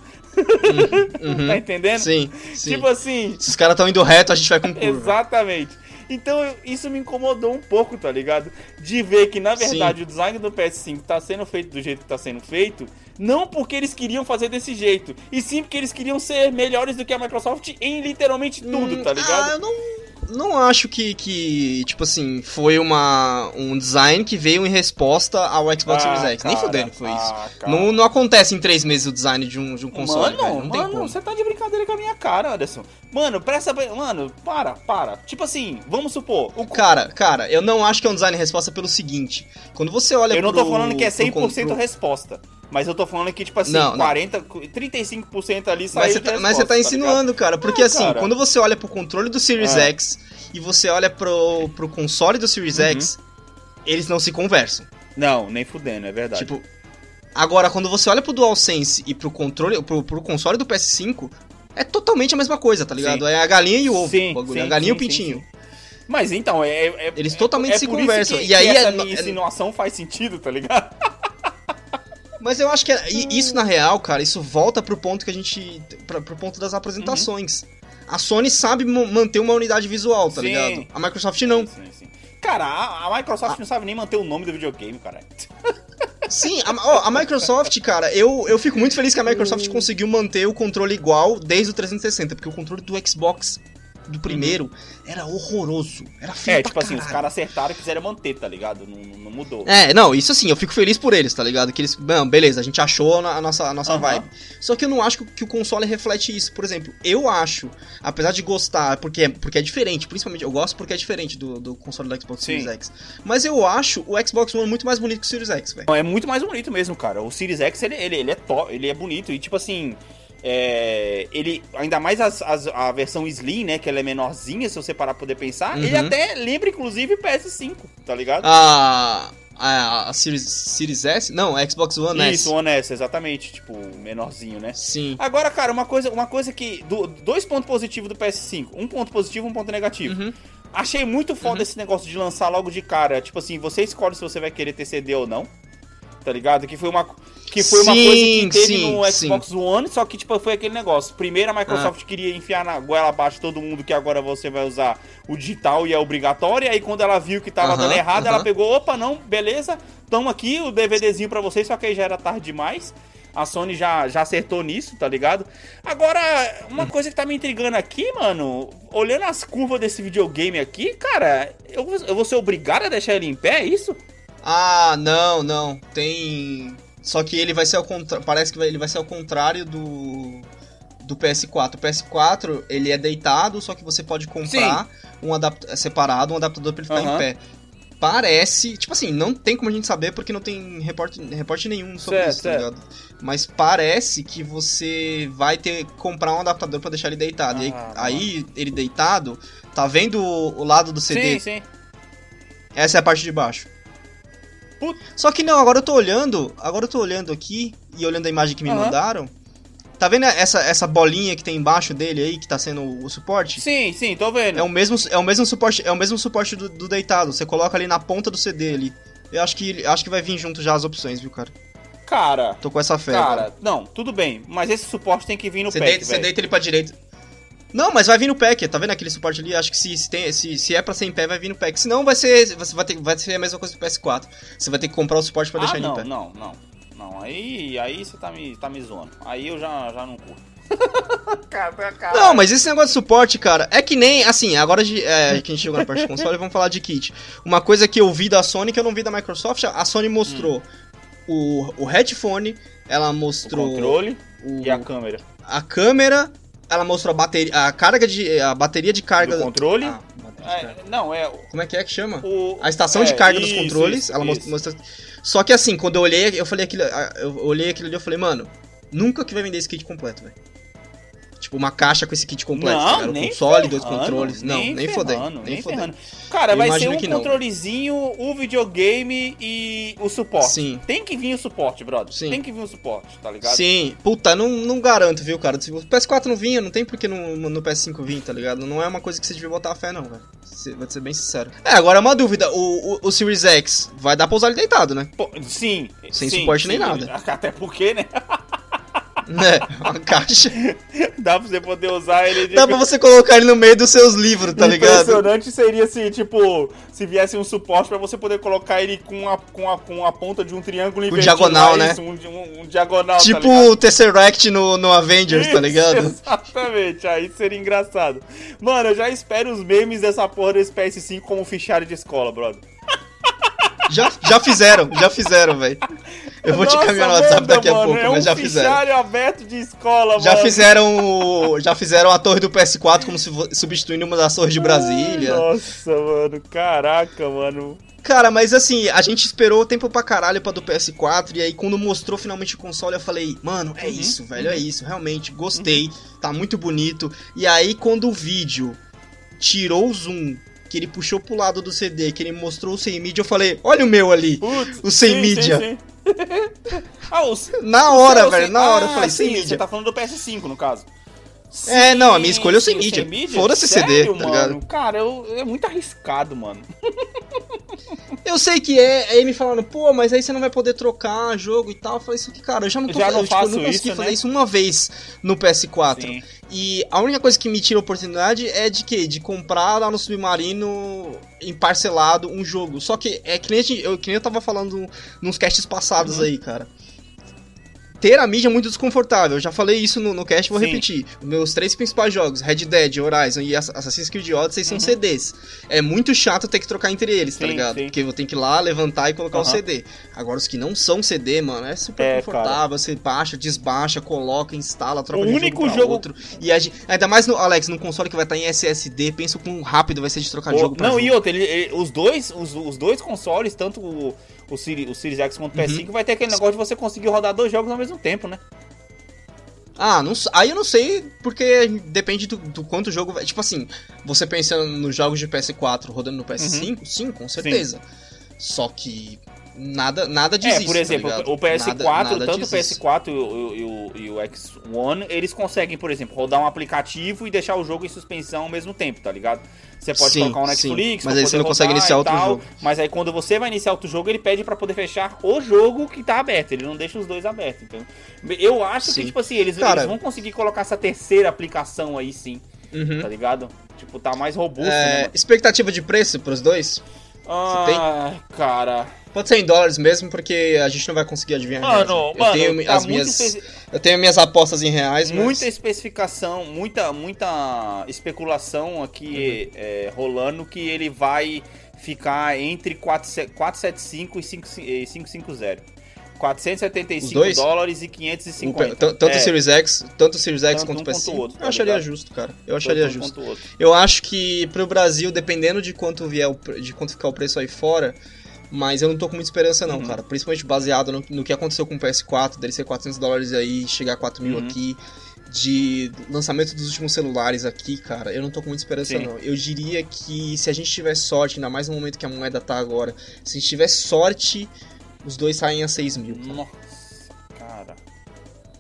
Uhum. Tá entendendo? Sim, sim. Tipo assim, Se os caras estão indo reto, a gente vai com curva. Exatamente. Então eu- isso me incomodou um pouco, tá ligado? De ver que na verdade o design do PS5 tá sendo feito do jeito que tá sendo feito, não porque eles queriam fazer desse jeito, e sim porque eles queriam ser melhores do que a Microsoft em literalmente tudo, Hum, tá ligado? Ah, eu não, não acho que, que, tipo assim, foi uma, um design que veio em resposta ao Xbox Ah, Series X. Nem cara, fudendo que foi isso. ah, cara. Não, não acontece em três meses o design de um, de um console, mano, velho. Não tem mano, como. você tá de brincadeira com a minha cara, Anderson. Mano, presta. Mano, para, para. Tipo assim, vamos supor. O, Cara, cara, eu não acho que é um design resposta pelo seguinte. Quando você olha eu não pro... tô falando que é pro 100% pro- resposta. Mas eu tô falando que, tipo assim, Não, não. 40, 35% ali saiu Mas você, tá, mas você tá insinuando, cara. Porque Não, assim, cara. quando você olha pro controle do Series Ah. X e você olha pro, pro console do Series Uhum. X, eles não se conversam. Não, nem fudendo, é verdade. Tipo, agora quando você olha pro DualSense e pro controle, pro, pro console do PS5, é totalmente a mesma coisa, tá ligado? Sim. É a galinha e o ovo, Sim, bagulho, sim, a galinha e o pintinho. Mas então, é. é- Eles é- totalmente é se por isso conversam. E aí é- essa é- minha insinuação faz sentido, tá ligado? Mas eu acho que é- e isso na real, cara, isso volta pro ponto que a gente pra, pro ponto das apresentações. A Sony sabe manter uma unidade visual, tá Sim. ligado? A Microsoft não. Sim, sim. Cara, a, a Microsoft não sabe nem manter o nome do videogame, cara. [LAUGHS] Sim, a, ó, a Microsoft, cara, eu, eu fico muito feliz que a Microsoft conseguiu manter o controle igual desde o 360, porque o controle do Xbox do primeiro era horroroso. Era feio É, tipo assim, os caralho. caras acertaram e quiseram manter, tá ligado? Não, não mudou. É, não, isso assim, eu fico feliz por eles, tá ligado? Que eles, não, beleza, a gente achou a nossa, a nossa Aham. vibe. Só que eu não acho que, o console reflete isso. Por exemplo, eu acho, apesar de gostar, porque, é- porque é diferente, principalmente, eu gosto porque é diferente do, do console do Xbox Sim. Series X. Mas eu acho o Xbox One muito mais bonito que o Series X, velho. É muito mais bonito mesmo, cara. O Series X, ele, ele, ele é top, ele é bonito. E tipo assim, é, ele, ainda mais as, as- a versão Slim, né? Que ela é menorzinha, se você parar pra poder pensar. Ele Uhum. até lembra, inclusive, PS5, tá ligado? A, a, a Series, Series S? Não, a Xbox One S. Isso, One S, exatamente. Tipo, menorzinho, né? Sim. Agora, cara, uma coisa, uma coisa que. do- dois pontos positivos do PS5. Um ponto positivo um ponto negativo. Uhum. Achei muito foda esse negócio de lançar logo de cara. Tipo assim, você escolhe se você vai querer ter CD ou não. Tá ligado? Que foi uma, que foi uma Sim, coisa que teve sim, no sim. Xbox One, só que tipo, foi aquele negócio. Primeiro a Ah. Microsoft queria enfiar na goela abaixo todo mundo que agora você vai usar o digital e é obrigatório. E aí quando ela viu que tava Aham, dando errado, ela aham. pegou, opa, não, beleza, tamo aqui, o DVDzinho pra vocês, só que aí já era tarde demais. A Sony já, já acertou nisso, tá ligado? Agora, uma coisa que tá me intrigando aqui, mano, olhando as curvas desse videogame aqui, cara, eu, eu vou ser obrigado a deixar ele em pé, é isso? Ah, não, não. Tem. Só que ele vai ser ao contrário. Parece que vai- ele vai ser ao contrário do. Do PS4. O PS4, ele é deitado, só que você pode comprar um adaptador separado, um adaptador pra ele ficar Aham. em pé. Parece, tipo assim, não tem como a gente saber porque não tem reporte, reporte nenhum sobre Certo, isso, tá certo. ligado? Mas parece que você vai ter que comprar um adaptador pra deixar ele deitado. e aí, Ah, aí, ele deitado, tá vendo o, o lado do CD? Sim, sim. Essa é a parte de baixo. Só que não, agora eu tô olhando, agora eu tô olhando aqui e olhando a imagem que me Aham. mandaram. Tá vendo essa, essa bolinha que tem embaixo dele aí, que tá sendo o suporte? Sim, sim, tô vendo. É o mesmo, é o mesmo suporte, é o mesmo suporte do, do deitado. Você coloca ali na ponta do CD ali. Eu acho que acho que vai vir junto já as opções, viu, cara? Cara, Tô com essa fé. agora. cara, não, tudo bem, mas esse suporte tem que vir no Você, pack, deita, você deita ele pra direita. Não, mas vai vir no pack, tá vendo aquele suporte ali? Acho que se, se, tem, se, se é pra ser em pé, vai vir no pack. Se não, vai ser, você vai, ter, vai ser a mesma coisa do PS4. Você vai ter que comprar o suporte pra ah, deixar ele não, em pé. não, não, não, aí, aí você tá me, tá me zoando. Aí eu já, já não curto. [LAUGHS] Não, mas esse negócio de suporte, cara, é que nem, assim, agora de, é, que a gente chegou na parte de console, vamos falar de kit. Uma coisa que eu vi da Sony, que eu não vi da Microsoft, a Sony mostrou o, o headphone, ela o mostrou controle o- e a câmera. a câmera, ela mostrou a bateria, a carga de, a bateria de carga... Do controle? Ah, de carga. É, não, é Como é que é que chama? o... A estação de é, carga dos isso, controles, isso, ela isso. mostrou... Só que assim, quando eu olhei, eu falei aquilo, eu olhei aquilo ali, eu falei, mano, nunca que vai vender esse kit completo, velho. Tipo, uma caixa com esse kit completo, tá Não, ligado? nem console, dois ferrando, controles. Não, nem, ferrando, fodendo. Nem, Nem fodendo. ferrando. Cara, Eu vai ser um controlezinho, o videogame e o suporte. Sim. Tem que vir o suporte, brother. Sim. Tem que vir o suporte, tá ligado? Sim, puta, não, não garanto, viu, cara? Se o PS4 não vinha, não tem por que no, no PS5 vir, tá ligado? Não é uma coisa que você devia botar a fé, não, velho. Vou ser bem sincero. É, agora uma dúvida: o, o, o Series X vai dar pra usar ele deitado, né? Pô, sim. Sem sim, suporte nem sim. nada. Até porque, né? [LAUGHS] É, uma caixa. [LAUGHS] Dá pra você poder usar ele de. Dá pra você colocar ele no meio dos seus livros, tá ligado? Impressionante seria se, tipo, se viesse um suporte pra você poder colocar ele com a, com a, com a ponta de um triângulo invertido. diagonal, lá, né? isso, um, um- um diagonal, tá Tipo ligado? o Tesseract no, no Avengers, tá Isso, ligado? [LAUGHS] Exatamente, aí seria engraçado. Mano, eu já espero os memes dessa porra desse PS5 como fichário de escola, brother. Já, já fizeram, já fizeram, velho. [LAUGHS] Eu vou te Nossa, caminhar no WhatsApp daqui a mano, pouco, é mas um já fizeram. aberto de escola, Já mano. fizeram o- já fizeram a torre do PS4 como se substituindo uma das torres de Brasília. Nossa, mano, caraca, mano. Cara, mas assim, a gente esperou tempo pra caralho pra do PS4 e aí quando mostrou finalmente o console eu falei, mano, é Uhum, isso, velho, é isso, realmente, gostei, tá muito bonito. E aí quando o vídeo tirou o zoom, que ele puxou pro lado do CD, que ele mostrou o sem mídia, eu falei, olha o meu ali. Putz, O sem sim, mídia. sim, sim. [LAUGHS] ah, Na hora, velho, na hora eu ah, falei, sim, Você tá falando do PS5, no caso. É, não, a minha Sim, escolha é o sem sim, mídia. Foda-se CD, tá ligado? Cara, eu, é muito arriscado, mano. [LAUGHS] Eu sei que é, aí me falaram, pô, mas aí você não vai poder trocar jogo e tal. Eu falei, isso que, cara, eu já não tô Já não eu, tipo, eu faço não consegui isso, fazer né? isso uma vez no PS4. Sim. E a única coisa que me tira a oportunidade é de quê? De comprar lá no Submarino em parcelado um jogo. Só que é que nem, gente- eu, que nem eu tava falando nos casts passados Uhum. aí, cara. Ter a mídia é muito desconfortável. Eu já falei isso no, no cast, vou Sim. repetir. Os meus três principais jogos, Red Dead, Horizon e Ass- Assassin's Creed Odyssey, são Uhum. CDs. É muito chato ter que trocar entre eles, tá Sim, ligado? sim. Porque eu tenho que ir lá, levantar e colocar o Aham. CD. Agora, os que não são CD, mano, é super É, confortável. Você baixa, desbaixa, coloca, instala, troca O de único jogo jogo- outro. E gente- ainda mais no Alex, num console que vai estar em SSD, pensa o quão rápido vai ser de trocar O- jogo pra não, jogo. e outra, ele- ele- os, dois, os, os dois consoles, tanto o, o, Series, o Series X quanto o Uhum. PS5, vai ter aquele negócio de você conseguir rodar dois jogos ao mesmo tempo, né? Ah, não, aí eu não sei, porque depende do, do quanto o jogo vai. Tipo assim, você pensando nos jogos de PS4 rodando no PS5, Uhum. sim, com certeza. Só que nada, nada É, isso, por exemplo, tá o PS4, Nada- nada tanto o diz isso. PS4 e o, e o- e o X1, eles conseguem, por exemplo, rodar um aplicativo e deixar o jogo em suspensão ao mesmo tempo, tá ligado? Você pode Sim, colocar um sim. Netflix, Mas pra aí você não consegue iniciar outro tal, jogo. Mas aí quando você vai iniciar outro jogo, ele pede pra poder fechar o jogo que tá aberto, ele não deixa os dois abertos, então eu acho Sim. que tipo assim, eles, Cara- eles vão conseguir colocar essa terceira aplicação aí sim, Uhum. tá ligado? Tipo, tá mais robusto, É, né? expectativa de preço pros dois? Ah, cara. Pode ser em dólares mesmo, porque a gente não vai conseguir adivinhar. Mano, né? eu mano, tenho tá as minhas, espe- eu tenho minhas apostas em reais, mas... Muita especificação, muita, muita especulação aqui Uhum. é, rolando que ele vai ficar entre 4 475 e 5 e 550. 475 Os dois? dólares e O 550. P- t- tanto É, o Series X, tanto o Series X Tanto quanto o um quanto PS5. o outro, eu tá acharia ligado? justo, cara. Eu acharia tanto um justo. o outro. Eu acho que pro Brasil, dependendo de quanto vier o de quanto ficar o preço aí fora, mas eu não tô com muita esperança não, Uhum. cara. Principalmente baseado no, no que aconteceu com o PS4, dele ser 400 dólares aí, chegar a 4 mil Uhum. aqui, de lançamento dos últimos celulares aqui, cara. Eu não tô com muita esperança Sim. não. Eu diria que se a gente tiver sorte, ainda mais no momento que a moeda tá agora, se a gente tiver sorte, os dois saem a 6 mil. Nossa, cara.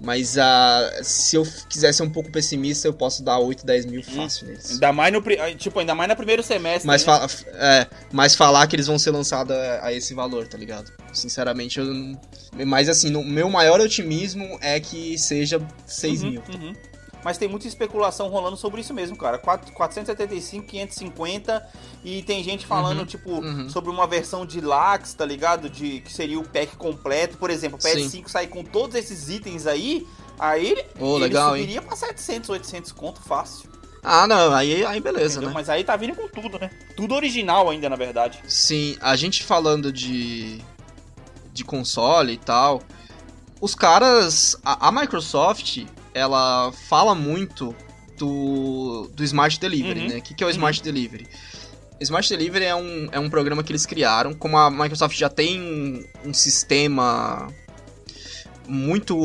Mas ah, se eu quiser ser um pouco pessimista, eu posso dar 8, 10 mil fácil neles. Ainda mais no, pri- tipo, ainda mais no primeiro semestre. Mas, né? fa é, mas falar que eles vão ser lançados a, a esse valor, tá ligado? Sinceramente, eu não. Mas assim, no, meu maior otimismo é que seja 6 Uhum, mil. uhum. Mas tem muita especulação rolando sobre isso mesmo, cara. 4- 475, 550 e tem gente falando, Uhum, tipo, uhum. sobre uma versão de Lax, tá ligado? De que seria o pack completo. Por exemplo, o PS5 sair com todos esses itens aí, aí ele, Ô, ele legal, hein? subiria pra 700, 800 conto fácil. Ah, não, aí, aí beleza, entendeu? né? Mas aí tá vindo com tudo, né? Tudo original ainda, na verdade. Sim, a gente falando de. de console e tal. Os caras. A, a Microsoft, ela fala muito do, do Smart Delivery, Uhum. né? O que, que é o Uhum. Smart Delivery? Smart Delivery é um, é um programa que eles criaram. Como a Microsoft já tem um sistema muito.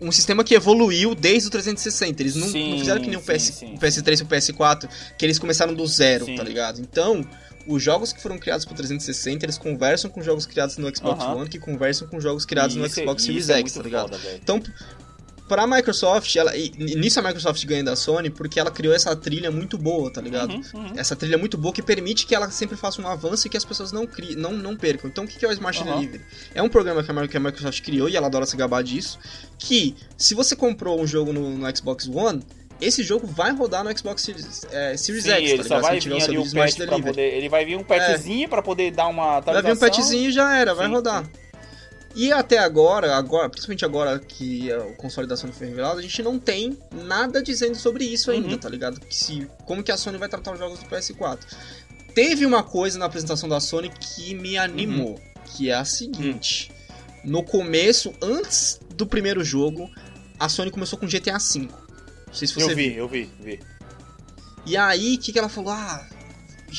Um sistema que evoluiu desde o 360. Eles não, não Sim, fizeram que nem o, sim, PS, sim. o PS3 e o PS4, que eles começaram do zero, Sim. tá ligado? Então, os jogos que foram criados pro 360, eles conversam com jogos criados no Xbox. One, que conversam com jogos criados no Isso é- Xbox Series é X, tá ligado? foda. Então, pra Microsoft, ela, e, nisso a Microsoft ganha da Sony porque ela criou essa trilha muito boa, tá ligado? Uhum, uhum. Essa trilha muito boa que permite que ela sempre faça um avanço e que as pessoas não, cri, não, não percam. Então, o que é o Smart Aham. Delivery? É um programa que a, que a Microsoft criou e ela adora se gabar disso. Que, se você comprou um jogo no, no Xbox One, esse jogo vai rodar no Xbox Series, é, Series Sim, X, tá ele ligado? só Se vai vir ali um Smart patch pra Delivery. poder. Ele vai vir um patchzinho pra poder dar uma Vai atualização. vir um patchzinho e já era, vai Sim, rodar. sim. E até agora, agora, principalmente agora que o console da Sony foi revelado, a gente não tem nada dizendo sobre isso ainda, Uhum. tá ligado? Que se, como que a Sony vai tratar os jogos do PS4. Teve uma coisa na apresentação da Sony que me animou, Uhum. que é a seguinte. No começo, antes do primeiro jogo, a Sony começou com GTA V. Não sei se você Eu vi, viu. eu vi, vi. E aí, o que, que ela falou? Ah,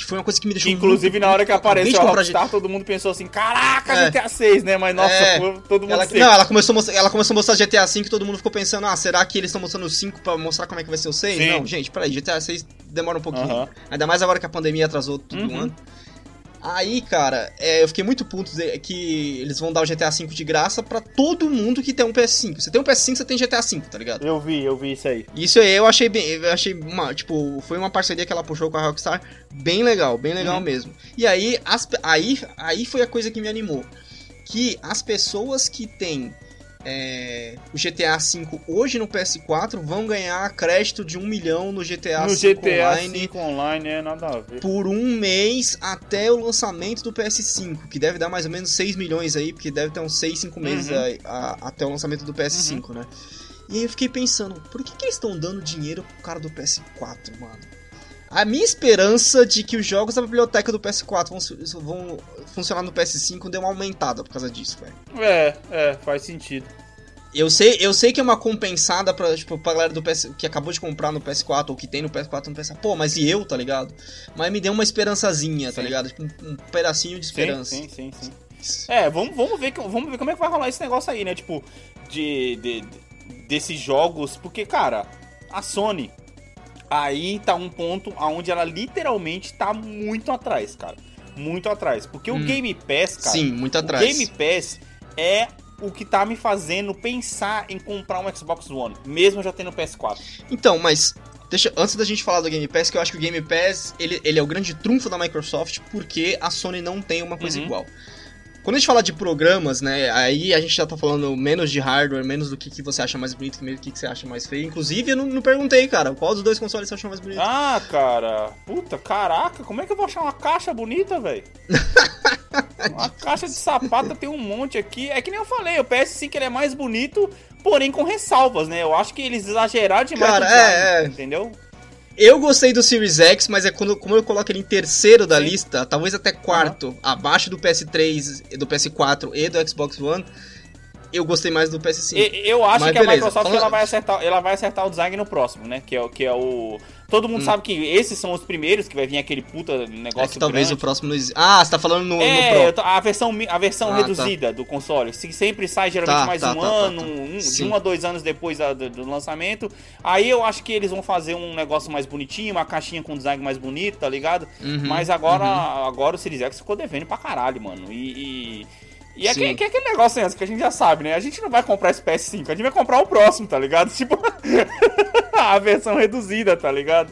foi uma coisa que me deixou inclusive, muito- na hora que apareceu a comprar Rockstar, todo mundo pensou assim, caraca, É. GTA 6, né? Mas, nossa, É. todo mundo Ela, sempre- não, ela começou, a mostrar, ela começou a mostrar GTA V e todo mundo ficou pensando, ah, será que eles estão mostrando o 5 pra mostrar como é que vai ser o 6? Sim. Não, gente, peraí, GTA 6 demora um pouquinho. Ainda mais agora que a pandemia atrasou tudo um Uhum. ano. Aí, cara, é, eu fiquei muito puto que eles vão dar o GTA V de graça pra todo mundo que tem um PS5. Você tem um PS5, você tem GTA V, tá ligado? Eu vi, eu vi isso aí. Isso aí eu achei bem, eu achei uma, tipo, foi uma parceria que ela puxou com a Rockstar bem legal, bem legal Uhum. mesmo. E aí, as, aí, aí foi a coisa que me animou, que as pessoas que têm é, o GTA V hoje no PS4 vão ganhar crédito de um milhão no GTA no V GTA Online 5 online é nada a ver. por um mês até o lançamento do PS5, que deve dar mais ou menos 6 milhões aí, porque deve ter uns 6, 5 meses Uhum. aí, a- até o lançamento do PS5, né? E aí eu fiquei pensando, por que, que eles estão dando dinheiro pro cara do PS4, mano? A minha esperança de que os jogos da biblioteca do PS4 vão, vão funcionar no PS5 deu uma aumentada por causa disso, velho. É, é, faz sentido. Eu sei, eu sei que é uma compensada pra, tipo, pra galera do PS, que acabou de comprar no PS4 ou que tem no PS4 no PS4. Pô, mas e eu, tá ligado? Mas me deu uma esperançazinha, tá Sim. ligado? Tipo, um, um pedacinho de Sim, esperança. sim, sim, sim. É, vamos, vamos, ver, que- vamos ver como é que vai rolar esse negócio aí, né? Tipo, de, de- de- desses jogos, porque, cara, a Sony aí tá um ponto aonde ela literalmente tá muito atrás, cara. Muito atrás. Porque Hum. o Game Pass, cara. Sim, muito o atrás. Game Pass é o que tá me fazendo pensar em comprar um Xbox One, mesmo já tendo o PS4. Então, mas deixa, antes da gente falar do Game Pass, que eu acho que o Game Pass ele, ele é o grande trunfo da Microsoft porque a Sony não tem uma coisa Uhum. igual. Quando a gente fala de programas, né, aí a gente já tá falando menos de hardware, menos do que, que você acha mais bonito, que do que, você acha mais feio. Inclusive, eu não, não perguntei, cara, qual dos dois consoles você achou mais bonito? Ah, cara. Puta, caraca, como é que eu vou achar uma caixa bonita, velho? [LAUGHS] uma caixa de sapato tem um monte aqui. É que nem eu falei, o PS5 ele é mais bonito, porém com ressalvas, né? Eu acho que eles exageraram demais Cara, é, é. entendeu? Eu gostei do Series X, mas é quando, como eu coloco ele em terceiro da Sim. lista, talvez até quarto, abaixo do PS3, do PS4 e do Xbox One, eu gostei mais do PS5. E- Eu acho Mas que a beleza, Microsoft fala- ela vai, acertar, ela vai acertar o design no próximo, né? Que é, que é o. Todo mundo sabe que esses são os primeiros, que vai vir aquele puta Hum. É negócio que talvez grande. o próximo não. Ah, você tá falando no, É, no Pro. a versão, a versão Ah, reduzida do console. Se sempre sai geralmente Tá, mais tá, um tá, tá, ano, tá. um- um a dois anos depois da- do, do lançamento. Aí eu acho que eles vão fazer um negócio mais bonitinho, uma caixinha com design mais bonito, tá ligado? Uhum, Mas agora, agora o Series X ficou devendo pra caralho, mano. E. e... E é, que, que é aquele negócio né, que a gente já sabe, né? A gente não vai comprar esse PS5, a gente vai comprar o próximo, tá ligado? [LAUGHS] Tipo, a versão reduzida, tá ligado?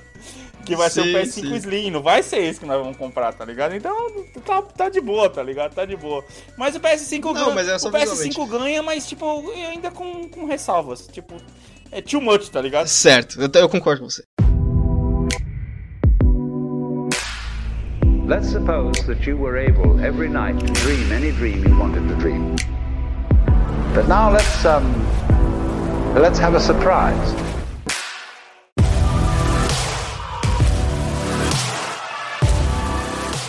Que vai ser Sim, o PS5 sim. Slim, não vai ser esse que nós vamos comprar, tá ligado? Então, tá, tá de boa, tá ligado? Tá de boa. Mas o PS5 Não, ganha. mas é o PS5 visualmente. ganha, mas, tipo, ainda com, com ressalvas. Tipo, é too much, tá ligado? Certo, eu, eu concordo com você. Let's suppose that you were able every night to dream any dream you wanted to dream. But now let's um let's have a surprise.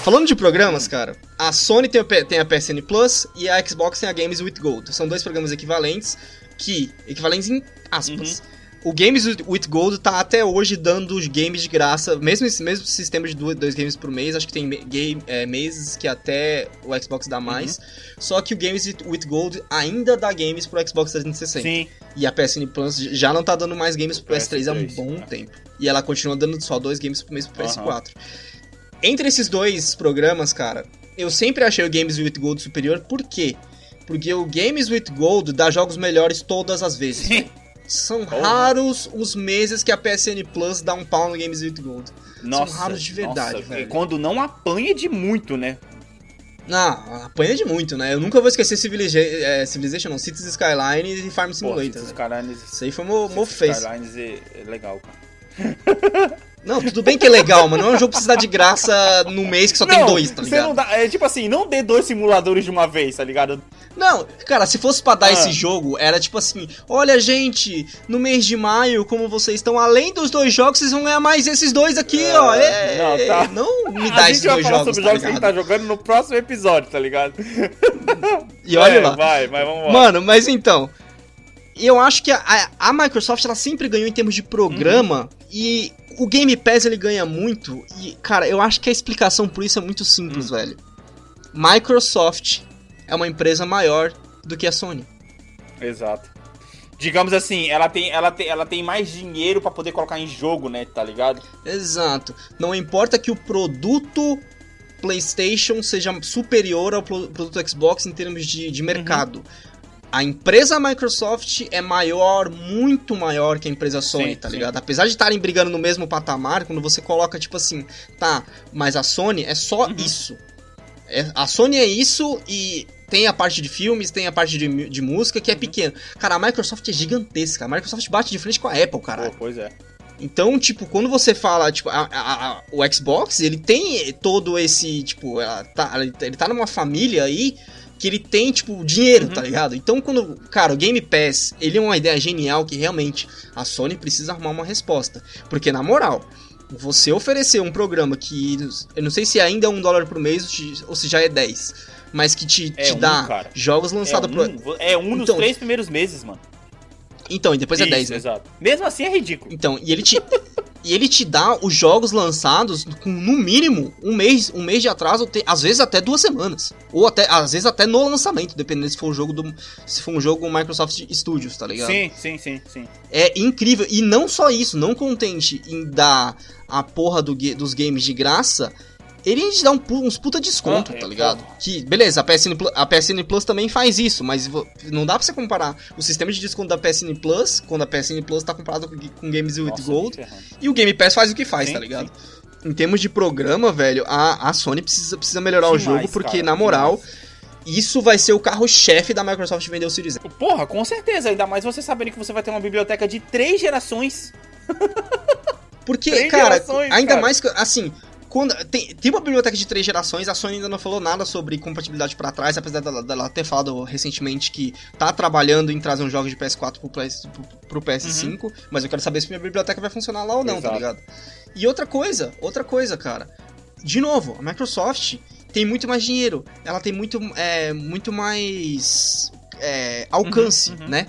Falando de programas, cara, a Sony tem, tem a PSN Plus e a Xbox tem a Games with Gold. São dois programas equivalentes que. equivalentes em aspas. O Games with- Gold tá até hoje dando os games de graça, mesmo esse mesmo sistema de dois, games por mês, acho que tem me- game, é, meses que até o Xbox dá mais. Só que o Games with- Gold ainda dá games pro Xbox 360. Sim. E a PSN Plus já não tá dando mais games pro PS3 há um PS3, bom é. tempo. E ela continua dando só dois games por mês pro Aham. PS4. Entre esses dois programas, cara, eu sempre achei o Games with Gold superior, por quê? Porque o Games with Gold dá jogos melhores todas as vezes. Sim. São Porra. raros os meses que a PSN Plus dá um pau no Games with Gold. Nossa, raros de verdade, nossa, velho. Quando não apanha de muito, né? Não, apanha de muito, né? Eu nunca vou esquecer Civiliza é, Civilization, não, Cities Skyline e Farm Pô, Simulator. Cities né? Skylines, Isso aí foi mo, mo Cities fez. Skylines é, é legal, cara. [LAUGHS] Não, tudo bem que é legal, mas não é um jogo que precisa dar de graça no mês que só tem Não, dois, tá você ligado? não dá, é tipo assim, não dê dois simuladores de uma vez, tá ligado? Não, cara, se fosse pra dar Ah. esse jogo, era tipo assim: olha, gente, no mês de maio, como vocês estão, além dos dois jogos, vocês vão ganhar mais esses dois aqui, É, ó. É, não, tá. não me a dá gente esses vai dois falar jogos, sobre tá jogos que a gente tá jogando no próximo episódio, tá ligado? E olha É, lá. Vai, mas vamos lá. Mano, mas então. Eu acho que a, a- a Microsoft ela sempre ganhou em termos de programa Uhum. e o Game Pass ele ganha muito. E, cara, eu acho que a explicação por isso é muito simples, velho. Microsoft é uma empresa maior do que a Sony. Exato. Digamos assim, ela tem, ela tem, ela tem mais dinheiro pra poder colocar em jogo, né, tá ligado? Exato. Não importa que o produto PlayStation seja superior ao pro- produto Xbox em termos de, de mercado. A empresa Microsoft é maior, muito maior que a empresa Sony, Sim, tá sim. ligado? Apesar de estarem brigando no mesmo patamar, quando você coloca tipo assim, tá, mas a Sony é só Uhum. isso. É- a Sony é isso e tem a parte de filmes, tem a parte de, de música Uhum. que é pequena. Cara, a Microsoft é gigantesca. A Microsoft bate de frente com a Apple, cara. Pô, pois é. Então, tipo, quando você fala, tipo, a- a- a- o Xbox, ele tem todo esse, tipo, tá, ele tá numa família aí que ele tem, tipo, dinheiro, Uhum. tá ligado? Então, quando, cara, o Game Pass, ele é uma ideia genial que realmente a Sony precisa arrumar uma resposta. Porque, na moral, você oferecer um programa que, eu não sei se ainda é um dólar por mês ou se já é 10, mas que te, É te um, dá cara. jogos É lançados pro... um, é um dos Então- três primeiros meses, mano. Então, e depois é Isso, 10, né? Exato. Mesmo assim é ridículo. Então, e ele te. [LAUGHS] E ele te dá os jogos lançados com, no mínimo, um mês, um mês de atraso, te- às vezes até duas semanas. Ou até, às vezes até no lançamento, dependendo se for um jogo do. Se for um jogo Microsoft Studios, tá ligado? Sim, sim, sim, sim. É incrível. E não só isso, não contente em dar a porra do dos games de graça, ele ainda te dá um uns puta desconto, Ah, é, tá ligado? porra. Que, beleza, a PSN, Plus, a PSN Plus também faz isso, mas não dá pra você comparar o sistema de desconto da PSN Plus, quando a PSN Plus tá comparado com, com Games with Nossa, Gold, e o Game Pass faz o que faz, Sim, tá ligado? Em termos de programa, velho, a, a Sony precisa, precisa melhorar o Demais, jogo, porque, cara, na moral, isso vai ser o carro-chefe da Microsoft vender o Series X. Porra, com certeza. Ainda mais você sabendo que você vai ter uma biblioteca de três gerações. Porque, [LAUGHS] Três cara, gerações, ainda cara. mais que, assim, quando tem, tem uma biblioteca de três gerações, a Sony ainda não falou nada sobre compatibilidade pra trás, apesar dela, dela ter falado recentemente que tá trabalhando em trazer um jogo de PS4 pro, PS, pro, pro PS5, mas eu quero saber se minha biblioteca vai funcionar lá ou não, tá Exato. ligado? E outra coisa, outra coisa, cara. De novo, a Microsoft tem muito mais dinheiro, ela tem muito, é, muito mais é, alcance, Uhum, uhum. né?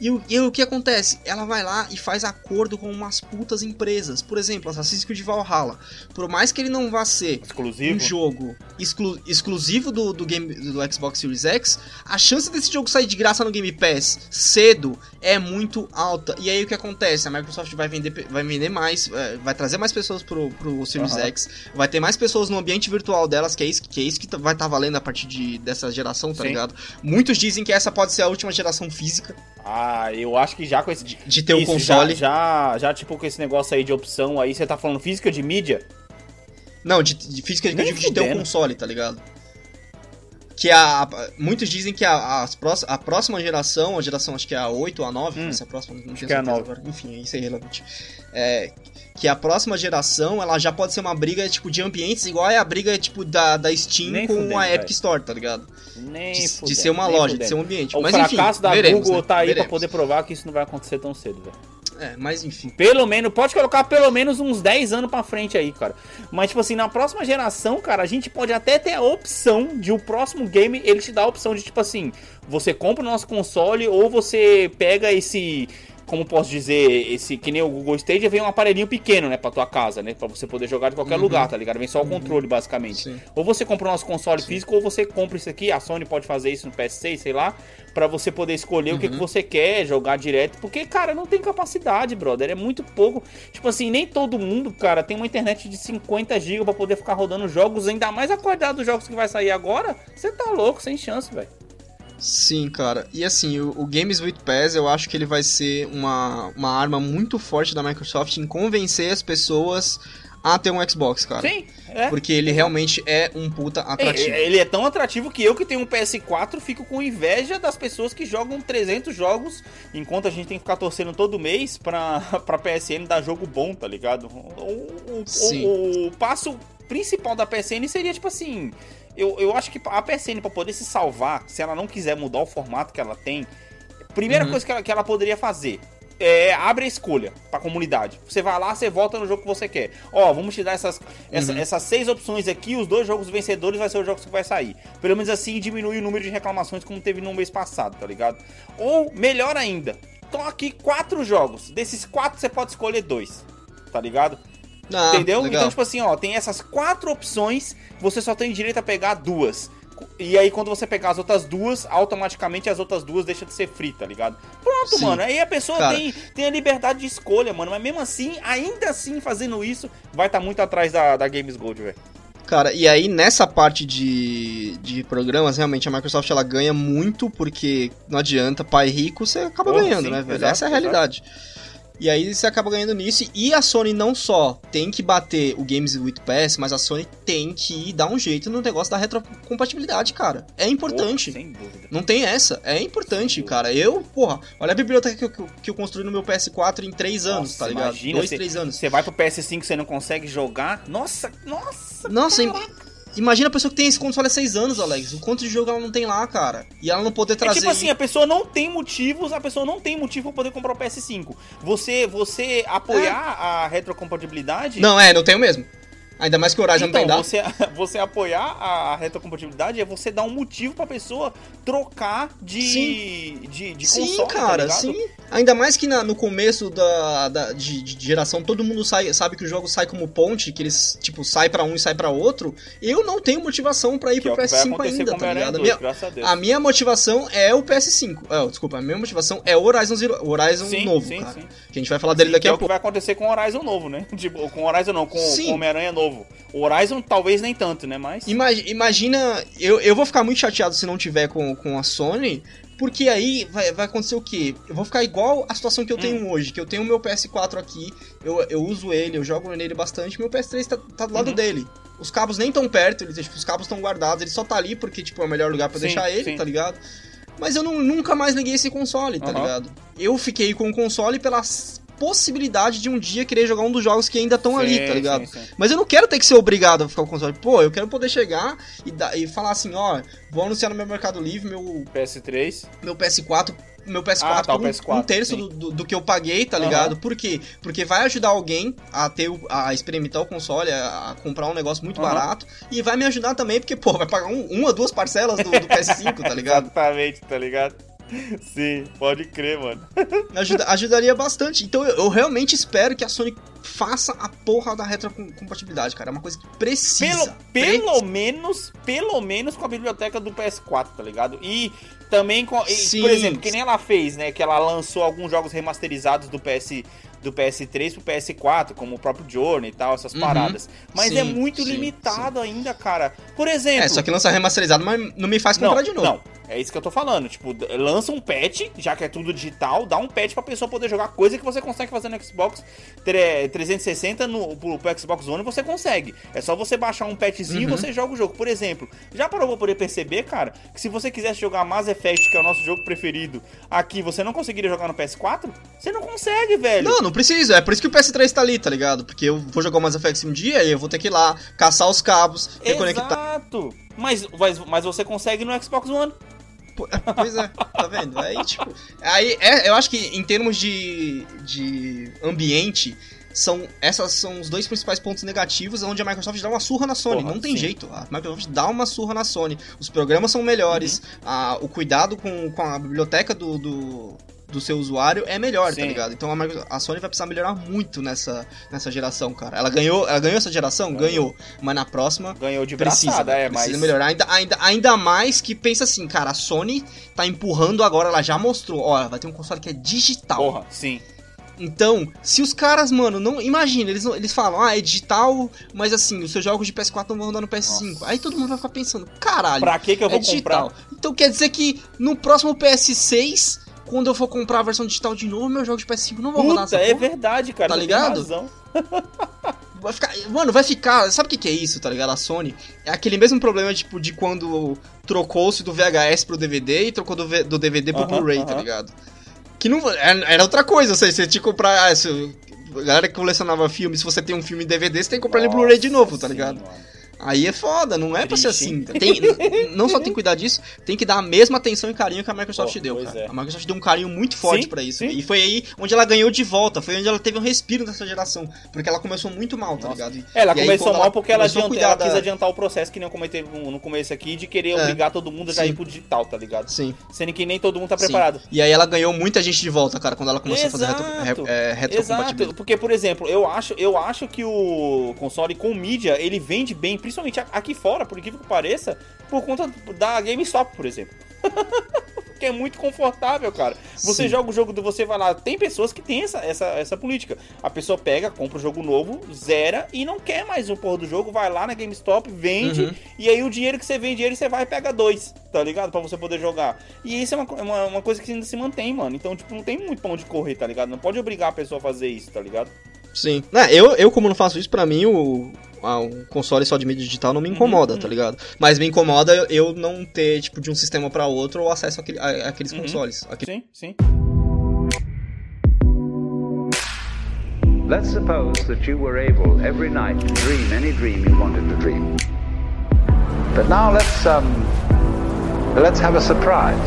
E o, e o que acontece? Ela vai lá e faz acordo com umas putas empresas. Por exemplo, Assassin's Creed Valhalla. Por mais que ele não vá ser Exclusivo. um jogo exclu- exclusivo do, do, game, do Xbox Series X, a chance desse jogo sair de graça no Game Pass cedo é muito alta. E aí o que acontece? A Microsoft vai vender, vai vender mais, é, vai trazer mais pessoas pro, pro Series Aham. X, vai ter mais pessoas no ambiente virtual delas, que é isso que, é isso que tá- vai estar valendo a partir de, dessa geração, tá Sim. ligado? Muitos dizem que essa pode ser a última geração física Ah, eu acho que já com esse. de ter o console. Já, já, já, tipo, com esse negócio aí de opção aí, você tá falando física de mídia? Não, de, de física Nem digo de ter um fudendo. console, tá ligado? Que a, a- muitos dizem que a, prós- a próxima geração, a geração acho que é a 8 ou a 9, Hum. essa é próxima, não que é a certeza 9. agora. Enfim, isso é irrelevante. É, que a próxima geração, ela já pode ser uma briga tipo de ambientes igual é a briga tipo da, da Steam Nem com fudendo, a Epic. Store, tá ligado? Nem De, de fudendo, ser uma loja, de fudendo. ser um ambiente. O mas fracasso enfim, da veremos, Google né? tá aí Veremos. pra poder provar que isso não vai acontecer tão cedo, velho. É, mas enfim. Pelo menos, pode colocar pelo menos uns 10 anos pra frente aí, cara. Mas, tipo assim, na próxima geração, cara, a gente pode até ter a opção de o próximo game, ele te dá a opção de, tipo assim, você compra o nosso console ou você pega esse. Como posso dizer, esse que nem o Google Stadia vem um aparelhinho pequeno, né, pra tua casa, né, pra você poder jogar de qualquer Uhum. lugar, tá ligado? Vem só o controle, basicamente. Sim. Ou você compra o nosso console físico, ou você compra isso aqui. A Sony pode fazer isso no PS6, sei lá, Pra você poder escolher o que, que Uhum. você quer jogar direto. Porque, cara, não tem capacidade, brother. É muito pouco. Tipo assim, nem todo mundo, cara, tem uma internet de 50 GB pra poder ficar rodando jogos, ainda mais a qualidade dos jogos que vai sair agora. Você tá louco, sem chance, velho. Sim, cara. E assim, o, o Games with Pass eu acho que ele vai ser uma, uma arma muito forte da Microsoft em convencer as pessoas a ter um Xbox, cara. Sim, é. Porque ele realmente é um puta atrativo. Ele é tão atrativo que eu que tenho um PS4 fico com inveja das pessoas que jogam 300 jogos, enquanto a gente tem que ficar torcendo todo mês pra, [LAUGHS] pra PSN dar jogo bom, tá ligado? O, o- Sim. o- o passo principal da PSN seria tipo assim. Eu, eu acho que a PSN, pra poder se salvar, se ela não quiser mudar o formato que ela tem, primeira Uhum. coisa que ela, que ela poderia fazer é abre a escolha pra comunidade. Você vai lá, você vota no jogo que você quer. Ó, vamos te dar essas, essa- Uhum. essas seis opções aqui, os dois jogos vencedores vai ser o jogo que vai sair. Pelo menos assim diminui o número de reclamações como teve no mês passado, tá ligado? Ou, melhor ainda, aqui quatro jogos. Desses quatro você pode escolher dois, tá ligado? Ah, Entendeu? legal. Então, tipo assim, ó, tem essas quatro opções, você só tem direito a pegar duas. E aí, quando você pegar as outras duas, automaticamente as outras duas deixam de ser free, tá ligado? Pronto, Sim. mano. Aí a pessoa Cara. tem, tem a liberdade de escolha, mano. Mas mesmo assim, ainda assim, fazendo isso, vai estar muito atrás da, da Games Gold, velho. Cara, e aí nessa parte de, de programas, realmente a Microsoft ela ganha muito porque não adianta, pai rico, você acaba Porra, ganhando, sim, né, velho? exato, Essa é a realidade. E aí você acaba ganhando nisso. E a Sony não só tem que bater o Games with Pass, mas a Sony tem que dar um jeito no negócio da retrocompatibilidade, cara. É importante. Porra, sem dúvida. Não tem essa. É importante, cara. Eu, porra, olha a biblioteca que eu, que eu- construí no meu PS4 em 3 anos, Nossa, tá ligado? imagina Dois, você- três anos. Você vai pro PS5 você não consegue jogar. Nossa, nossa. Nossa, im- imagina a pessoa que tem esse console há 6 anos, Alex. O quanto de jogo ela não tem lá, cara. E ela não poder É trazer. tipo assim, a pessoa não tem motivos, a pessoa não tem motivo pra poder comprar o PS5. Você, você apoiar a retrocompatibilidade. Não, é, não tenho mesmo. Ainda mais que o Horizon então, tem data. você, [LAUGHS] você apoiar a retrocompatibilidade é você dar um motivo pra pessoa trocar de, Sim. de, de Sim, console, tá cara, ligado? sim. Ainda mais que na- no começo da, da- de, de geração todo mundo sai, sabe que o jogo sai como ponte, que eles, tipo, sai pra um e sai pra outro. Eu não tenho motivação pra ir Que é pro vai PS5 acontecer ainda, tá ligado? A 2, minha, graças a Deus. a minha motivação é o PS5. É, desculpa, a minha motivação é o Horizon, Zero, Horizon Sim, novo, sim, cara. sim. Que a gente vai falar dele daqui que é a o que pouco. vai acontecer com o Horizon novo, né? [LAUGHS] Tipo, com o Horizon não, com com o Homem-Aranha novo. O Horizon talvez nem tanto, né? Mas. Imagi- Imagina, eu, eu vou ficar muito chateado se não tiver com, com a Sony, porque aí vai, vai acontecer o quê? Eu vou ficar igual a situação que eu tenho Hum. hoje, que eu tenho o meu PS4 aqui, eu, eu uso ele, eu jogo nele bastante, meu PS3 tá, tá do lado Uhum. dele. Os cabos nem tão perto, eles, tipo, os cabos estão guardados, ele só tá ali porque tipo, é o melhor lugar Sim, deixar ele, sim. tá ligado? Mas eu não- nunca mais liguei esse console, tá Aham. ligado? Eu fiquei com o console pela s- possibilidade de um dia querer jogar um dos jogos que ainda estão ali, tá ligado? sim, sim. Mas eu não quero ter que ser obrigado a ficar com o console. Pô, eu quero poder chegar e, dar- e falar assim, ó, vou anunciar no meu Mercado Livre meu, PS3. meu PS4, meu PS4 Ah, tá, por um- PS4, um terço do, do, do que eu paguei, tá Aham. ligado? Por quê? Porque vai ajudar alguém a ter a experimentar o console, a, comprar um negócio muito Aham. barato e vai me ajudar também porque, pô, vai pagar um- uma ou duas parcelas do, do PS5, tá [LAUGHS] ligado? Exatamente, tá ligado? Sim, pode crer, mano. [LAUGHS] Ajuda- ajudaria bastante. Então eu, eu realmente espero que a Sony faça a porra da retrocompatibilidade, cara. É uma coisa que precisa. Pelo, pelo menos, pelo menos com a biblioteca do PS4, tá ligado? E também com. e, por exemplo, que nem ela fez, né? Que ela lançou alguns jogos remasterizados do PS. Do PS3 pro PS4, como o próprio Journey e tal, essas Uhum. paradas. Mas Sim, é muito sim, limitado ainda, cara. Por exemplo. É, só que lança remasterizado, mas não me faz comprar não, de novo. Não, é isso que eu tô falando. Tipo, lança um patch, já que é tudo digital, dá um patch pra pessoa poder jogar coisa que você consegue fazer no Xbox tre- 360 no, pro, pro Xbox One você consegue. É só você baixar um patchzinho Uhum. e você joga o jogo. Por exemplo, já parou pra poder perceber, cara, que se você quisesse jogar Mass Effect, que é o nosso jogo preferido, aqui você não conseguiria jogar no PS4? Você não consegue, velho. Não, não precisa. É por isso que o PS3 tá ali, tá ligado? Porque eu vou jogar o Mass Effect um dia e eu vou ter que ir lá, caçar os cabos, reconectar. Exato. Mas, mas, mas você consegue no Xbox One. Pô, Pois é, tá vendo? Aí, tipo. Aí, é, eu acho que em termos de, de ambiente, são, essas são os dois principais pontos negativos onde a Microsoft dá uma surra na Sony. Porra, não tem sim. jeito. A Microsoft dá uma surra na Sony. Os programas são melhores, Uhum. a- o cuidado com, com a biblioteca do. do do seu usuário é melhor, tá Sim. ligado? Então a, a Sony vai precisar melhorar muito nessa, nessa geração, cara. Ela ganhou, ela ganhou essa geração? Ganhou. Mas na próxima Ganhou de Precisa, braçada, é, precisa mas. melhorar. Ainda, ainda, ainda mais que pensa assim, cara, a Sony tá empurrando agora, ela já mostrou, ó, vai ter um console que é digital. Porra, sim. Então, se os caras, mano, não. Imagina, eles, eles falam, ah, é digital, mas assim, os seus jogos de PS4 não vão rodar no PS5. Nossa. Aí todo mundo vai ficar pensando, caralho, Pra que que eu é vou digital. comprar? Então quer dizer que no próximo PS6, quando eu for comprar a versão digital de novo, meus jogos de PS5 não vão rodar Puta, nessa é porra. verdade, cara. Tá ligado? [LAUGHS] Vai ficar, mano, vai ficar. Sabe o que, que é isso, tá ligado? A Sony é aquele mesmo problema, tipo, de quando trocou-se do VHS pro DVD e trocou do, V- do DVD pro Aham, Blu-ray, tá aham. ligado? Que não. Era era outra coisa, você, você tinha que comprar. ah, se- a galera que colecionava filme, se você tem um filme em DVD, você tem que comprar ele em Blu-ray de novo, tá Nossa, ligado? sim. Aí é foda, não é pra ser Triste, assim. Tem, não só tem que cuidar disso, tem que dar a mesma atenção e carinho que a Microsoft Pô, deu, cara. é. A Microsoft deu um carinho muito forte Sim, pra isso. sim. E foi aí onde ela ganhou de volta, foi onde ela teve um respiro nessa geração. Porque ela começou muito mal, tá Nossa. ligado? E- É, ela e aí, começou quando mal porque ela, adianta, ela da- quis adiantar o processo que nem eu comentei no começo aqui, de querer É. obrigar todo mundo a já Sim. ir pro digital, tá ligado? Sim. Sendo que nem todo mundo tá sim. preparado. E aí ela ganhou muita gente de volta, cara, quando ela começou a fazer retro, Exato. re- é, retrocompatibilidade. Exato, porque, por exemplo, eu acho, eu acho que o console com mídia, ele vende bem, principalmente a- aqui fora, por incrível que pareça, por conta da GameStop, por exemplo. [LAUGHS] Porque é muito confortável, cara. Você Sim. joga o jogo do você vai lá. Tem pessoas que têm essa, essa, essa política. A pessoa pega, compra o jogo novo, zera e não quer mais o porra do jogo, vai lá na GameStop, vende, Uhum. e aí o dinheiro que você vende ele, você vai e pega dois, tá ligado? Pra você poder jogar. E isso é uma, uma, uma coisa que ainda se mantém, mano. Então, tipo, não tem muito pra onde correr, tá ligado? Não pode obrigar a pessoa a fazer isso, tá ligado? Sim. Né, eu, eu, como não faço isso, pra mim, o, um console só de mídia digital não me incomoda, Uhum, tá ligado? Mas me incomoda eu- não ter, tipo, de um sistema pra outro o acesso àquele- a- àqueles Uhum. consoles. Aquele- Sim, sim. Let's suppose that you were able every night to dream any dream you wanted to dream. But now let's um let's have a surprise.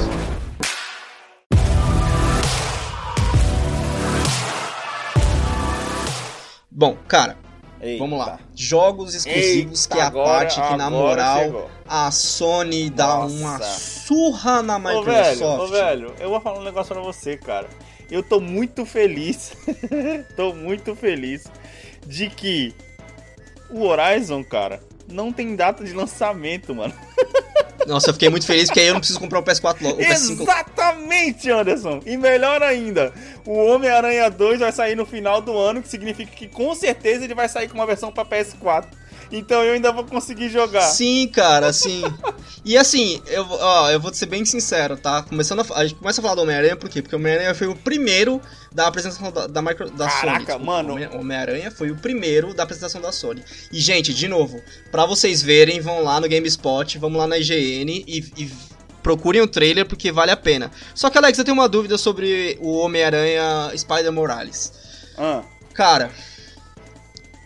Bom, cara, Eita. Vamos lá. Jogos exclusivos Eita, que é a agora- parte que, na moral, chegou. a Sony dá Nossa. uma surra na Ô, Microsoft. velho, ô, velho, eu vou falar um negócio pra você, cara. Eu tô muito feliz, [LAUGHS] tô muito feliz de que o Horizon, cara, não tem data de lançamento, mano. [LAUGHS] Nossa, eu fiquei muito feliz porque aí eu não preciso comprar o PS4 logo. O PS5 Exatamente, Anderson. E melhor ainda, o Homem-Aranha 2 vai sair no final do ano, que significa que com certeza ele vai sair com uma versão pra PS4. Então eu ainda vou conseguir jogar. Sim, cara, sim. E assim, eu, ó, eu vou ser bem sincero, tá? Começando a, a gente começa a falar do Homem-Aranha por quê? Porque o Homem-Aranha foi o primeiro da apresentação da, da, micro, da Sony. Caraca, Desculpa, mano. Homem- Homem-Aranha foi o primeiro da apresentação da Sony. E, gente, de novo, pra vocês verem, vão lá no GameSpot, vamos lá na IGN e, e procurem o trailer porque vale a pena. Só que, Alex, eu tenho uma dúvida sobre o Homem-Aranha Spider Morales. Ah, Cara,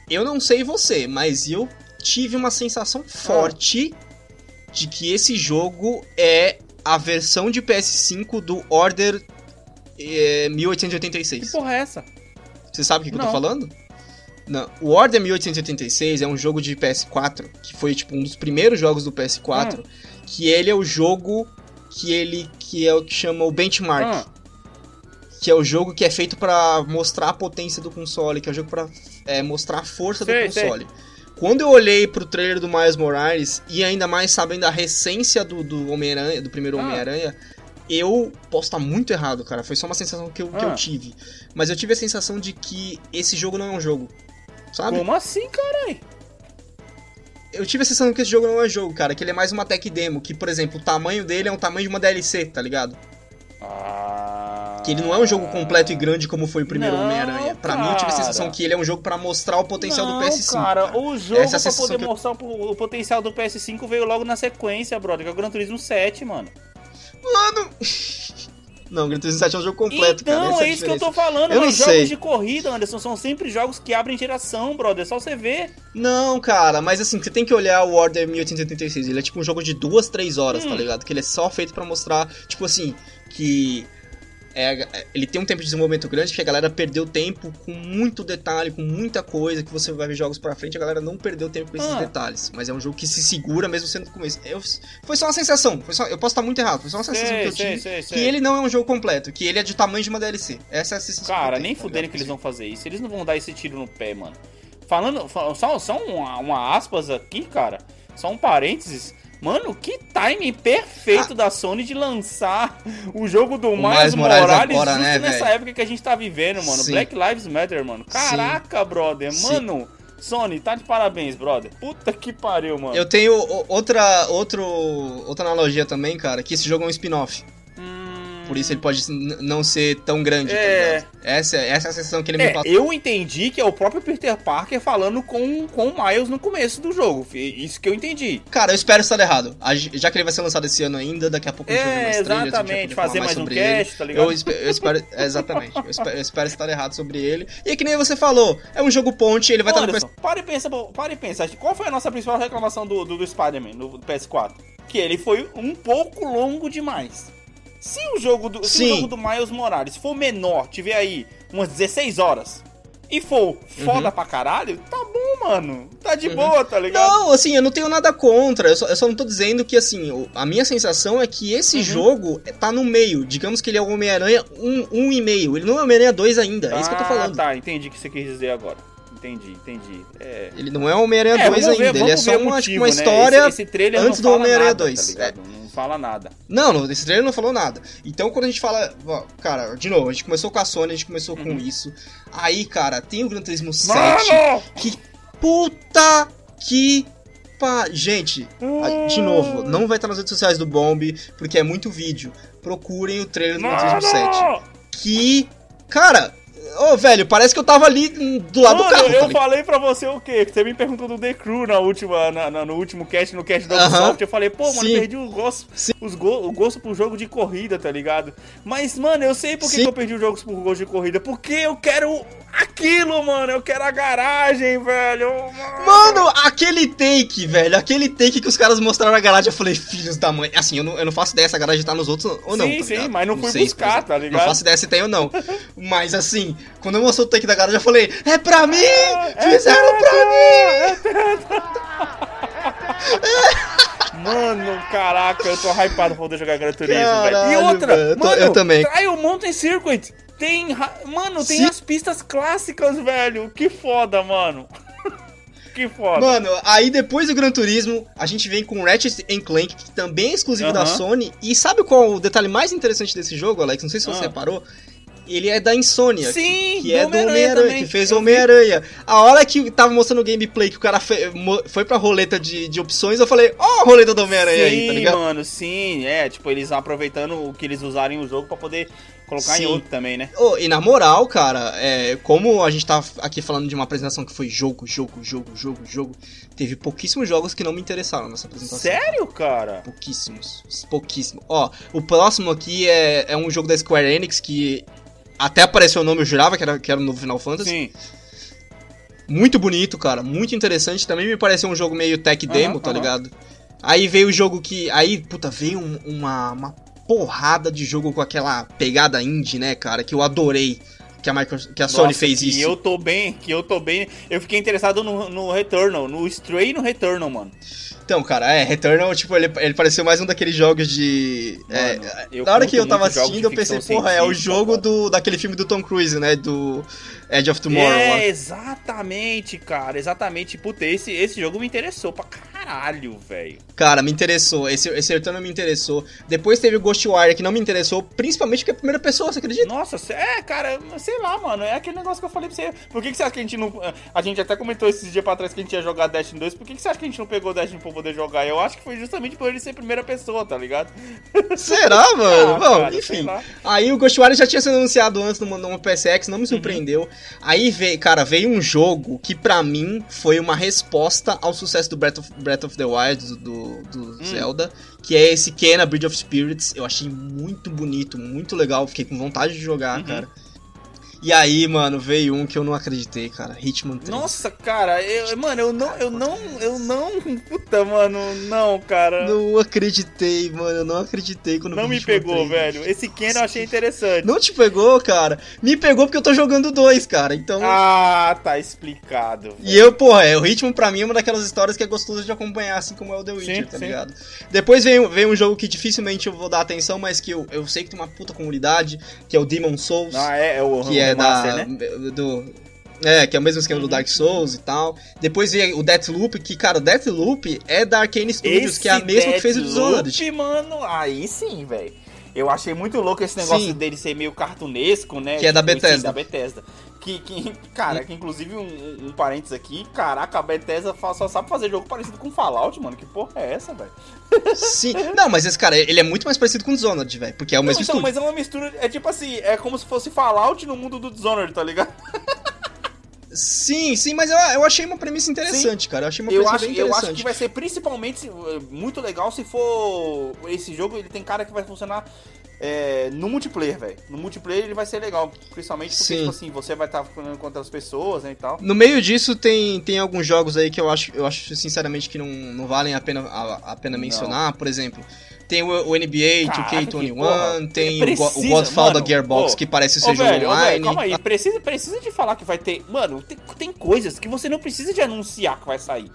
eu não sei você, mas eu tive uma sensação forte de que esse jogo é a versão de PS5 do Order eh, que 1886. porra é essa? Você sabe o que, que eu tô falando? Não. O Order 1886 é um jogo de PS4, que foi tipo um dos primeiros jogos do PS4, que ele é o jogo que ele que é o que chama o benchmark Ah, que é o jogo que é feito pra mostrar a potência do console, que é o jogo pra é, mostrar a força Sei, do console. Quando eu olhei pro trailer do Miles Morales, e ainda mais sabendo a recência do, do Homem-Aranha, do primeiro Ah. Homem-Aranha, eu posso estar muito errado, cara. Foi só uma sensação que eu, que eu Ah. tive. Mas eu tive a sensação de que esse jogo não é um jogo. Sabe? como assim, cara? Eu tive a sensação que esse jogo não é um jogo, cara. Que ele é mais uma tech demo. Que, por exemplo, o tamanho dele é um tamanho de uma DLC, tá ligado? Ah, Que ele não é um jogo completo e grande como foi o primeiro Não, Homem-Aranha. Pra mim, eu tive a cara. sensação que ele é um jogo pra mostrar o potencial não, do PS5. Cara, cara. o jogo Essa é pra poder eu- mostrar o, o potencial do PS5 veio logo na sequência, brother, que é o Gran Turismo 7, mano. Mano! [LAUGHS] Não, Gran Turismo 7 é um jogo completo, então, cara. Essa é a isso que eu tô falando, Eu mas não jogos sei. de corrida, Anderson, são sempre jogos que abrem geração, brother. É só você ver. Não, cara, mas assim, você tem que olhar o Order 1886. Ele é tipo um jogo de duas, três horas, Hum. tá ligado? Que ele é só feito pra mostrar, tipo assim, que. é- ele tem um tempo de desenvolvimento grande que a galera perdeu tempo com muito detalhe, com muita coisa, que você vai ver jogos pra frente, a galera não perdeu tempo com esses Ah. detalhes. Mas é um jogo que se segura mesmo sendo começo. Eu, foi só uma sensação, foi só, eu posso estar muito errado, foi só uma sensação Sei, que eu sei, tive. sei, Que sei. ele não é um jogo completo, que ele é de tamanho de uma DLC. Essa é a sensação que Cara, nem tá fudendo que eles vão fazer isso. Eles não vão dar esse tiro no pé, mano. Falando, fa- só, só uma, uma aspas aqui, cara. Só um parênteses. Mano, que timing perfeito da Sony de lançar o jogo do Miles, Miles Morales Morales, agora, justo né, nessa velho? época que a gente tá vivendo, mano. Sim. Black Lives Matter, mano. Caraca, brother. Sim. Mano, Sony, tá de parabéns, brother. Puta que pariu, mano. Eu tenho outra, outro, outra analogia também, cara, que esse jogo é um spin-off. Por isso ele pode não ser tão grande, tá É. ligado? Essa, essa é a sensação que ele me É, passou. eu entendi que é o próprio Peter Parker falando com, com o Miles no começo do jogo. Isso que eu entendi. Cara, eu espero estar errado. A gen- Já que ele vai ser lançado esse ano ainda, daqui a pouco a gente vai ver É, mais trailers, exatamente. Fazer mais um sobre cast, ele. tá ligado? Eu, espe- eu espero. é, [LAUGHS] exatamente. Eu espero, eu espero estar errado sobre ele. E é que nem você falou, é um jogo ponte, ele vai estar no Anderson, para e pensa, para e pensa. Qual foi a nossa principal reclamação do, do, do Spider-Man no PS4? Que ele foi um pouco longo demais. Se o jogo do, se o jogo do Miles Morales for menor, tiver aí umas 16 horas, e for foda pra caralho, tá bom, mano. Tá de boa, tá ligado? Não, assim, eu não tenho nada contra. Eu só, eu só não tô dizendo que, assim, a minha sensação é que esse Uhum. jogo tá no meio. Digamos que ele é o Homem-Aranha 1, um e meio. Ele não é o Homem-Aranha 2 ainda. É isso que eu tô Ah, falando. tá, entendi o que você quis dizer agora. Entendi, entendi. É. Ele não é o Homem-Aranha É, 2 vamos ver- ainda. ele é só uma, motivo, tipo, uma né? história. Esse, esse antes do Homem-Aranha nada, 2, Tá ligado? Não fala nada. Não, não, esse trailer não falou nada. Então, quando a gente fala. ó, Cara, de novo, a gente começou com a Sony, a gente começou com Uhum. isso. Aí, cara, tem o Gran Turismo 7. Mano! Que puta que. Pa... Gente, de novo, não vai estar nas redes sociais do Bomb, porque é muito vídeo. Procurem o trailer do Gran Turismo 7. Mano! Que. Cara. Ô, velho, parece que eu tava ali do lado Mano, do carro. eu ligado? falei pra você o quê? Que você me perguntou do The Crew na última, na- na- no último cast, no cast da Aham. Ubisoft. Eu falei, pô, mano, Sim. perdi o gosto, Sim. os go- o gosto pro jogo de corrida, tá ligado? Mas, mano, eu sei por que que eu perdi o jogo por gosto de corrida. Porque eu quero Aquilo, mano, eu quero a garagem, velho. Mano, aquele take, velho, aquele take que os caras mostraram a garagem, eu falei, filhos da mãe. Assim, eu não, eu não faço ideia se a garagem tá nos outros ou não. Sim, tá sim, mas não fui sei, buscar, tá ligado? Não faço ideia se tem ou não. [LAUGHS] Mas assim, quando eu mostrei o take da garagem, eu falei, é pra mim! É Fizeram pra mim! [LAUGHS] Mano, caraca, eu tô hypado pra poder jogar Gran Turismo, velho. E outra, eu tô- mano, eu também. Trial Mountain Circuit tem, mano, tem Sim. as pistas clássicas, velho. Que foda, mano. [LAUGHS] que foda. Mano, aí depois do Gran Turismo, a gente vem com Ratchet Clank, que também é exclusivo da Aham. Sony. E sabe qual o detalhe mais interessante desse jogo, Alex? Não sei se você Ah. reparou. Ele é da Insomnia. Sim, que é do Homem-Aranha que fez Homem-Aranha. A hora que tava mostrando o gameplay, que o cara mo- foi pra roleta de, de opções, eu falei, ó a roleta do Homem-Aranha aí, tá Sim, ligado? mano, sim, é, tipo, eles aproveitando o que eles usarem o jogo pra poder colocar Sim. em outro também, né? Ô, e na moral, cara, é, como a gente tá aqui falando de uma apresentação que foi jogo, jogo, jogo, jogo, jogo, teve pouquíssimos jogos que não me interessaram nessa apresentação. Sério, cara? Pouquíssimos. Pouquíssimo. Ó, o próximo aqui é, é um jogo da Square Enix que até apareceu o nome, eu jurava que era, que era no Final Fantasy. Sim. Muito bonito, cara. Muito interessante. Também me pareceu um jogo meio tech demo, tá aham. ligado? Aí veio o jogo que. Aí, puta, veio um- uma, uma porrada de jogo com aquela pegada indie, né, cara? Que eu adorei. Que a, Microsoft, que a Sony Nossa, fez que isso. eu tô bem, que eu tô bem. Eu fiquei interessado no, no Returnal, no Stray e no Returnal, mano. Então, cara, é, Returnal, tipo, ele, ele pareceu mais um daqueles jogos de. é, Mano, eu na hora que eu tava assistindo, eu pensei, porra, é o jogo cara. do, daquele filme do Tom Cruise, né? Do Edge of Tomorrow. lá. É, exatamente, cara, exatamente. Puta, esse, esse jogo me interessou pra caralho, velho. Cara, me interessou. Esse, esse Returnal me interessou. Depois teve o Ghostwire, que não me interessou, principalmente porque é a primeira pessoa, você acredita? Nossa, é, cara, sei lá, mano. É aquele negócio que eu falei pra você. Por que, que você acha que a gente não. A gente até comentou esses dias pra trás que a gente ia jogar Destiny 2. Por que, que você acha que a gente não pegou Destiny pra poder jogar? Eu acho que foi justamente por ele ser primeira pessoa, tá ligado? Será, [LAUGHS] mano? Ah, Bom, cara, enfim. Aí o Ghostwire já tinha sido anunciado antes numa, numa PSX, não me surpreendeu. Aí veio, cara, veio um jogo que pra mim foi uma resposta ao sucesso do Breath of, Breath of the Wild, do, do Zelda, que é esse Kena Bridge of Spirits. Eu achei muito bonito, muito legal, fiquei com vontade de jogar, Uhum. cara. E aí, mano, veio um que eu não acreditei, cara, Hitman 3. Nossa, cara, eu, mano, eu não, eu não, eu não, [LAUGHS] puta, mano, não, cara. Não, Não acreditei, mano, eu não acreditei quando vi me Hitman pegou, 3. velho. Esse Ken eu achei interessante. Não te pegou, cara? Me pegou porque eu tô jogando dois, cara, então... Ah, tá explicado. E eu, porra, é, o ritmo pra mim é uma daquelas histórias que é gostoso de acompanhar, assim como é o The Witcher, Sim, tá sim. ligado? Depois vem, vem um jogo que dificilmente eu vou dar atenção, mas que eu, eu sei que tem uma puta comunidade, que é o Demon Souls, Ah, é, é o, que o é da. né? do. É, que é o mesmo esquema do. Dark Souls e tal. Depois vem o Deathloop, que, cara, o Deathloop é da Arcane Studios, que é a mesma que fez o Dishonored. Mano, aí sim, velho. Eu achei muito louco esse negócio Sim. dele ser meio cartunesco, né? Que é da sim, Bethesda. da Bethesda. Que, que cara, que inclusive um, um, parênteses aqui, caraca, a Bethesda só sabe fazer jogo parecido com Fallout, mano. Que porra é essa, velho? Sim. Não, mas esse cara, ele é muito mais parecido com o Dishonored, velho, porque é o mesmo então, estúdio. mas é uma mistura, é tipo assim, é como se fosse Fallout no mundo do Dishonored, tá ligado? Sim, sim, mas eu, eu achei uma premissa interessante, cara. Eu achei uma Eu premissa acho, bem eu interessante. acho que vai ser principalmente muito legal se for esse jogo, ele tem cara que vai funcionar é, no multiplayer, velho. No multiplayer ele vai ser legal, principalmente porque, Sim. tipo assim, você vai estar falando contra as pessoas né, e tal. No meio disso tem, tem alguns jogos aí que eu acho, eu acho sinceramente que não, não valem a pena, a, a pena Não. mencionar. Por exemplo, tem o, o NBA Caraca, que 2K21, porra. tem o, Go- o Precisa, Godfall da mano. Gearbox, Ô, que parece Ô, ser jogo velho, ô, velho, online. calma aí, precisa, precisa de falar que vai ter. Mano, tem, tem coisas que você não precisa de anunciar que vai sair.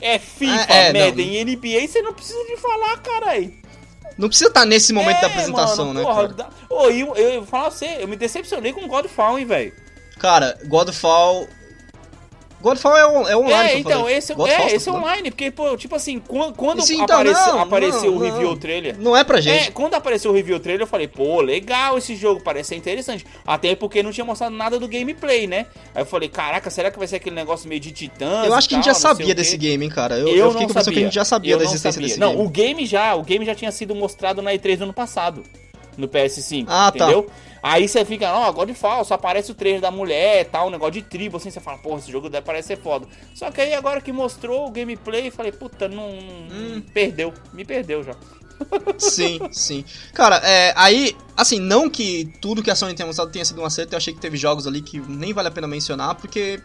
É FIFA, Ah, é, não. Madden e NBA, você não precisa de falar, caralho. Não precisa estar nesse momento é, da apresentação, mano, né, porra, cara? Ô, eu, eu, eu vou falar pra você, eu me decepcionei com Godfall, hein, velho. Cara, Godfall... Godfall é, on- é online, É, então, esse, Godfall, é, tá esse é online, porque, pô, tipo assim, quando, quando Sim, então, aparece- não, apareceu não, o review não. trailer. Não é pra gente. É, quando apareceu o review trailer, eu falei, pô, legal esse jogo, parece ser interessante. Até porque não tinha mostrado nada do gameplay, né? Aí eu falei, caraca, será que vai ser aquele negócio meio de titãs? eu acho que a gente já não sabia desse game, hein, cara. Eu, Eu, eu não fiquei com a impressão sabia. que a gente já sabia Eu da não existência sabia. desse Não, game. o game já, o game já tinha sido mostrado na E3 do ano passado, no PS5, Ah, tá. Aí você fica, ó, Godfall, só aparece o trailer da mulher, tal, um negócio de tribo, assim, você fala, porra, esse jogo deve parecer foda. Só que aí agora que mostrou o gameplay, falei, puta, não, Hum. perdeu, me perdeu já. [LAUGHS] Sim, sim. Cara, é, aí, assim, não que tudo que a Sony tenha mostrado tenha sido um acerto, eu achei que teve jogos ali que nem vale a pena mencionar, porque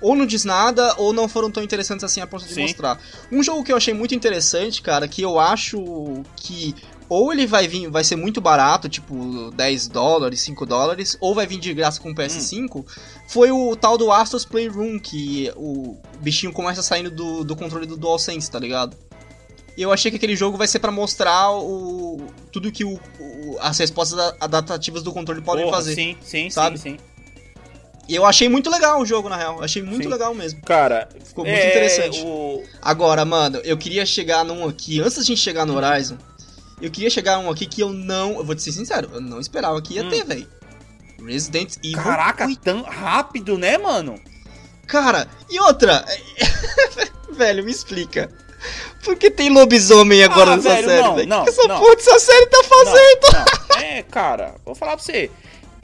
ou não diz nada, ou não foram tão interessantes assim a ponto de Sim. mostrar. Um jogo que eu achei muito interessante, cara, que eu acho que ou ele vai vir, vai ser muito barato, tipo 10 dólares, 5 dólares, ou vai vir de graça com o PS5, foi o tal do Astros Playroom, que o bichinho começa saindo do, do controle do DualSense, tá ligado? E eu achei que aquele jogo vai ser pra mostrar o tudo que o, o- as respostas adaptativas do controle podem Porra, fazer. Sim, sim, sabe? sim, sim. E eu achei muito legal o jogo, na real. Achei muito Sim. legal mesmo. Cara, Ficou muito é, interessante. O... Agora, mano, eu queria chegar num aqui, antes da gente chegar no Horizon, eu queria chegar num aqui que eu não, eu vou te ser sincero, eu não esperava que ia Hum. ter, velho. Resident Evil. Caraca, 8. tão rápido, né, mano? Cara, e outra, [LAUGHS] velho, me explica. Por que tem lobisomem agora Ah, nessa velho, série, não, velho? não, que essa não. porra dessa série tá fazendo? Não, não. É, cara, vou falar pra você.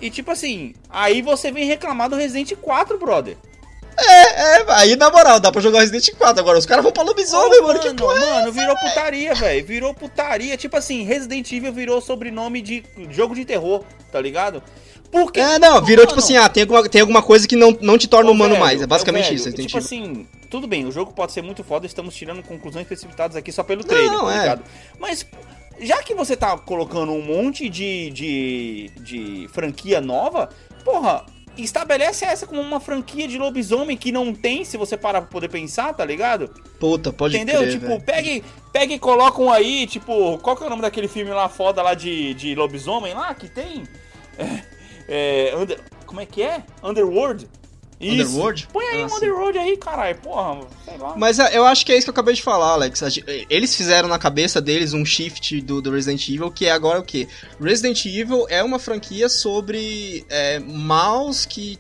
E tipo assim, aí você vem reclamar do Resident 4, brother. É, aí na moral, dá pra jogar Resident 4 agora. Os caras vão pra lobisomem, Ô, mano. Que porra é mano, virou putaria, velho. Virou putaria. Tipo assim, Resident Evil virou sobrenome de jogo de terror, tá ligado? Porque. É, não, virou tipo Mano, assim, ah, tem alguma, tem alguma coisa que não, não te torna humano velho, mais. É basicamente ô, isso, velho, Resident Tipo assim, tudo bem, o jogo pode ser muito foda, estamos tirando conclusões precipitadas aqui só pelo trailer, Não, tá é. ligado? Mas, já que você tá colocando um monte de, de, de franquia nova, porra, estabelece essa como uma franquia de lobisomem que não tem, se você parar pra poder pensar, tá ligado? Puta, pode Entendeu? crer, tipo, velho. pegue, pegue e colocam aí, tipo, qual que é o nome daquele filme lá foda lá de, de lobisomem lá que tem? [LAUGHS] É, é, Under- como é que é? Underworld? Isso. Underworld? Põe aí Ah, um. Underworld aí, caralho. Porra, sei lá. Mas é, eu acho que é isso que eu acabei de falar, Alex. Eles fizeram na cabeça deles um shift do, do Resident Evil, que é agora o quê? Resident Evil é uma franquia sobre é, maus que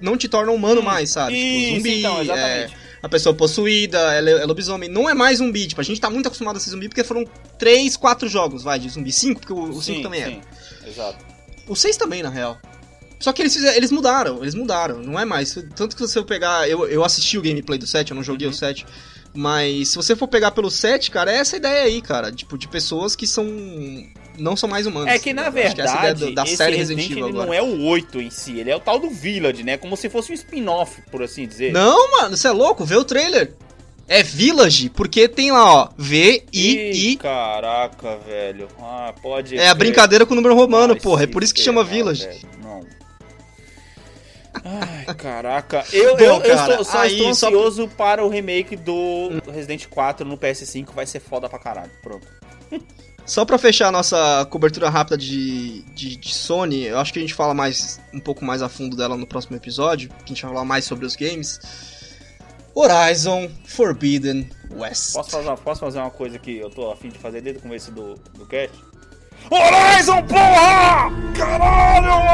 não te tornam humano Hum, mais, sabe? Isso, tipo, zumbi, então, é, exatamente. a pessoa possuída, ela é, é lobisomem. Não é mais zumbi, tipo, a gente tá muito acostumado a ser zumbi porque foram 3, 4 jogos, vai, de zumbi. 5, porque o 5 Sim, também é. sim, Exato. O 6 também, na real. Só que eles, fizeram, eles mudaram, eles mudaram, não é mais. Tanto que se você pegar. Eu, eu assisti o gameplay do 7, eu não joguei Uhum. o 7. Mas se você for pegar pelo 7, cara, é essa ideia aí, cara. Tipo, de pessoas que são. Não são mais humanos. É que na Eu acho que essa é a verdade, ideia da série Resident Resident Evil ele agora. não é o 8 em si, ele é o tal do Village, né? Como se fosse um spin-off, por assim dizer. Não, mano, você é louco? Vê o trailer. É Village, porque tem lá, ó. V, I, I. Caraca, velho. Ah, pode É a brincadeira com o número romano, Vai porra. É por isso que chama Village. velho. Ai, caraca. Eu, Bom, eu, eu cara, estou, só aí, estou só- ansioso para o remake do Resident 4 no PS5. Vai ser foda pra caralho. Pronto. Só pra fechar a nossa cobertura rápida de, de, de Sony, eu acho que a gente fala mais um pouco mais a fundo dela no próximo episódio, que a gente vai falar mais sobre os games. Horizon Forbidden West. Posso fazer, uma, posso fazer uma coisa que eu tô afim de fazer desde o começo do, do cast? Horizon, porra! Caralho,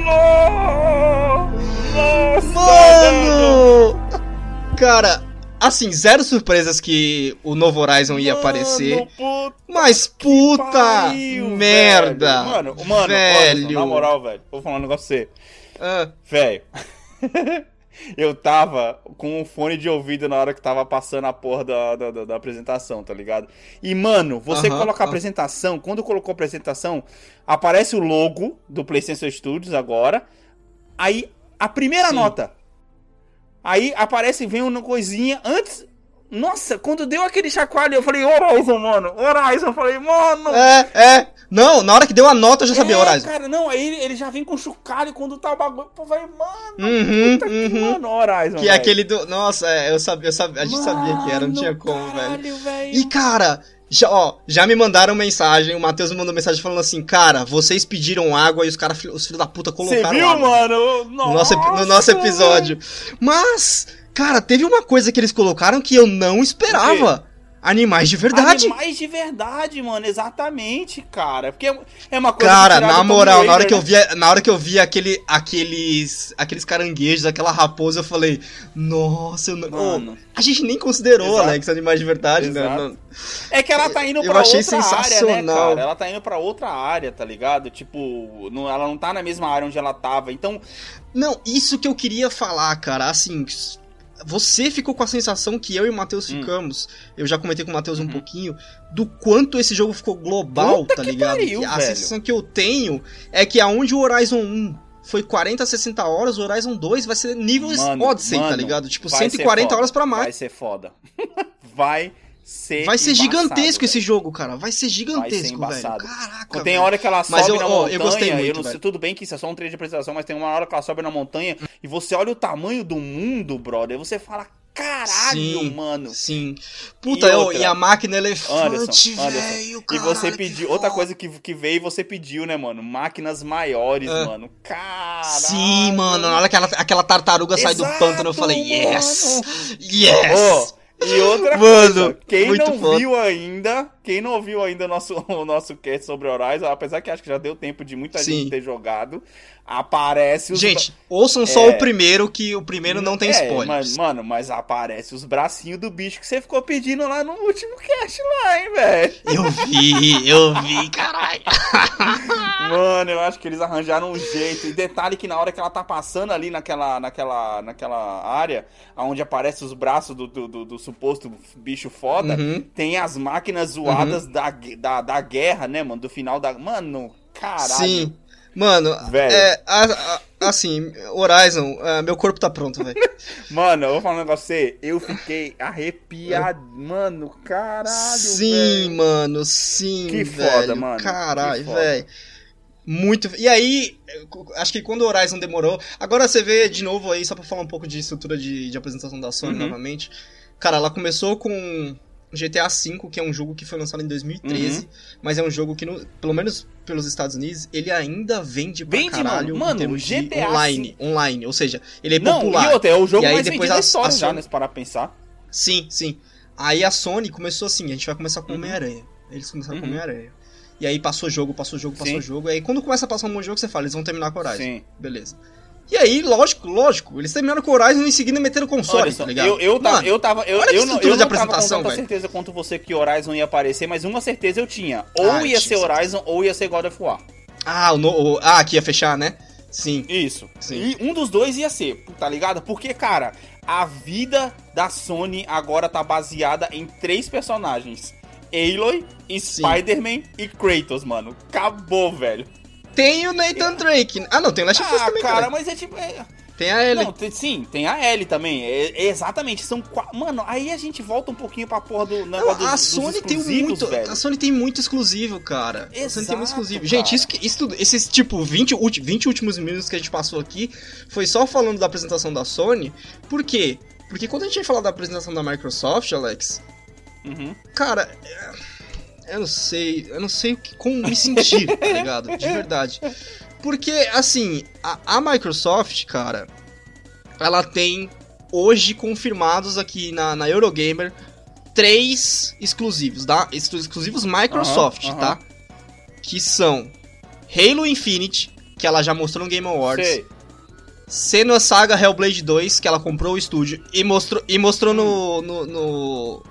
mano! Nossa! Mano! Cara, assim, zero surpresas que o novo Horizon ia Mano, aparecer. puta Mas puta pariu, merda! velho. Mano, mano, velho. Anderson, na moral, velho, vou falar um negócio pra você. Ah, Velho, [LAUGHS] eu tava com um fone de ouvido na hora que tava passando a porra da, da, da- apresentação, tá ligado? E, mano, você coloca a aham. apresentação, quando colocou a apresentação, aparece o logo do PlayStation Studios agora. Aí, a primeira Sim. nota. Aí aparece, vem uma coisinha. Antes. Nossa, quando deu aquele chacoalho, eu falei, Horizon, mano. Horizon, eu falei, mano. é, é. Não, na hora que deu a nota eu já sabia é, Horizon. cara, não, aí ele, ele já vem com chocalho quando tá o bagulho. Pô, vai, mano. Uhum, Puta que, uhum. mano, Horizon. Que é velho. aquele do. Nossa, é, eu sabia, eu sabia, a gente sabia que era, não tinha como, velho. caralho, velho. E cara, já, ó, já me mandaram mensagem, o Matheus me mandou mensagem falando assim, cara, vocês pediram água e os caras, os filhos da puta Você colocaram viu, água mano? no nosso, no nosso episódio. Mas, cara, teve uma coisa que eles colocaram que eu não esperava. Animais de verdade. Animais de verdade, mano, exatamente, cara. Porque é- uma coisa Cara, na moral, na hora que eu né? vi, na hora que eu vi aquele, aqueles, aqueles caranguejos, aquela raposa, eu falei, nossa, eu não, Mano. A gente nem considerou, Exato. Alex, animais de verdade, né? Exato. Não- É que ela tá indo Eu pra achei outra área, né, sensacional. cara? Ela tá indo pra outra área, tá ligado? Tipo, não- ela não tá na mesma área onde ela tava. Então, Não, isso que eu queria falar, cara, assim, você ficou com a sensação que eu e o Matheus Hum. ficamos, eu já comentei com o Matheus um Uhum. pouquinho, do quanto esse jogo ficou global, Puta tá ligado? pariu, a velho. sensação que eu tenho é que aonde o Horizon 1 foi 40, 60 horas, o Horizon 2 vai ser nível Mano, Odyssey, tá mano, ligado? Tipo, vai ser 140 foda. horas pra mais. Vai ser foda. [LAUGHS] vai ser Vai ser embaçado, gigantesco velho. esse jogo, cara. Vai ser gigantesco, velho. embaçado. Caraca. Tem velho. hora que ela Mas sobe eu- na ó, montanha, eu gostei muito, não sei, velho. tudo bem que isso é só um trecho de apresentação, mas tem uma hora que ela sobe na montanha e você olha o tamanho do mundo, brother, e você fala, caralho, Sim. mano. Sim. Puta, E eu- outra? e a máquina elefante, Anderson, Anderson. velho. E você pediu, outra coisa que, que veio, você pediu, né, mano? Máquinas maiores, É. mano. Caralho. Sim, mano. Na hora que ela- aquela tartaruga sai do Exato, pântano, eu falei, yes! mano. Yes! Ô, e outra Mano, coisa, quem não foda. viu ainda, quem não viu ainda o nosso, [LAUGHS] o nosso cast sobre Horizon, apesar que acho que já deu tempo de muita Sim. gente ter jogado, aparece os... Gente, ouçam só É. o primeiro, que o primeiro não tem É, spoilers. Mas, mano, mas aparece os bracinhos do bicho que você ficou pedindo lá no último cast lá, hein, velho? Eu vi, eu vi, caralho. [LAUGHS] Mano, eu acho que eles arranjaram um jeito. E detalhe que na hora que ela tá passando ali naquela, naquela, naquela área, onde aparece os braços do, do, do- do suposto bicho foda, Uhum. tem as máquinas zoadas da, da, da guerra, né, mano? Do final da. Mano, caralho. Sim. Mano, Velho. é, a- a- assim, Horizon, é, meu corpo tá pronto, velho. [LAUGHS] Mano, eu vou falar um negócio pra você. Eu fiquei arrepiado. Mano, caralho. Sim, velho. mano, sim, Que velho. foda, mano, Caralho, velho. Muito. E aí, acho que quando o Horizon demorou. Agora você vê de novo aí, só pra falar um pouco de estrutura de, de apresentação da Sony Uhum. novamente. Cara, ela começou com GTA V, que é um jogo que foi lançado em 2013, Uhum. mas é um jogo que, no- pelo menos pelos Estados Unidos, ele ainda vende pra Vende, caralho mano. Mano, GTA online, online. Ou seja, ele é Não, popular. e outra, é o jogo E aí mais depois vendido da a- história a já, Sony- né? Se parar pra pensar. Sim, sim. Aí a Sony começou assim, a gente vai começar com Uhum. Homem-Aranha. Eles começaram com Uhum. Homem-Aranha. E aí passou jogo, passou jogo, passou Sim. jogo. Aí quando começa a passar um monte de jogo, você fala, eles vão terminar com Horizon. Sim. Beleza. E aí, lógico, lógico, eles terminaram com o Horizon e em seguida meteram o console, Olha só, tá ligado? eu, eu, tava, Mano, eu tava. Eu, olha que eu não, eu de não tava com apresentação, tanta velho. certeza quanto você que Horizon ia aparecer, mas uma certeza eu tinha. Ou Ah, ia ser Horizon ou ia ser God of War. Ah, o, no- o- ah, aqui ia fechar, né? Sim. Isso. Sim. E um dos dois ia ser, tá ligado? Porque, cara, a vida da Sony agora tá baseada em três personagens: Aloy. Spider-Man e Kratos, mano. Acabou, velho. Tem o Nathan Drake. Ah, não, tem o Last of Us Ah, também, cara, cara. mas é tipo. é- Tem a Ellie. Não, tem- sim, tem a Ellie também. É, é exatamente, são quatro. Mano, aí a gente volta um pouquinho pra porra do Não, dos, a Sony tem muito. velho. A Sony tem muito exclusivo, cara. a Sony tem muito Exato, exclusivo. cara. Gente, isso, isso tudo, esses tipo 20, ulti- 20 últimos minutos que a gente passou aqui foi só falando da apresentação da Sony. Por quê? Porque quando a gente vai falar da apresentação da Microsoft, Alex, Uhum. cara, é- eu não sei, eu não sei o que- como me sentir, [LAUGHS] tá ligado? De verdade. Porque, assim, a, a Microsoft, cara, ela tem hoje confirmados aqui na, na Eurogamer três exclusivos, tá? Exclu- Exclusivos Microsoft, tá? Que são Halo Infinite, que ela já mostrou no Game Awards. Sei. Senua Saga Hellblade 2, que ela comprou o estúdio e mostrou, e mostrou no, no, no,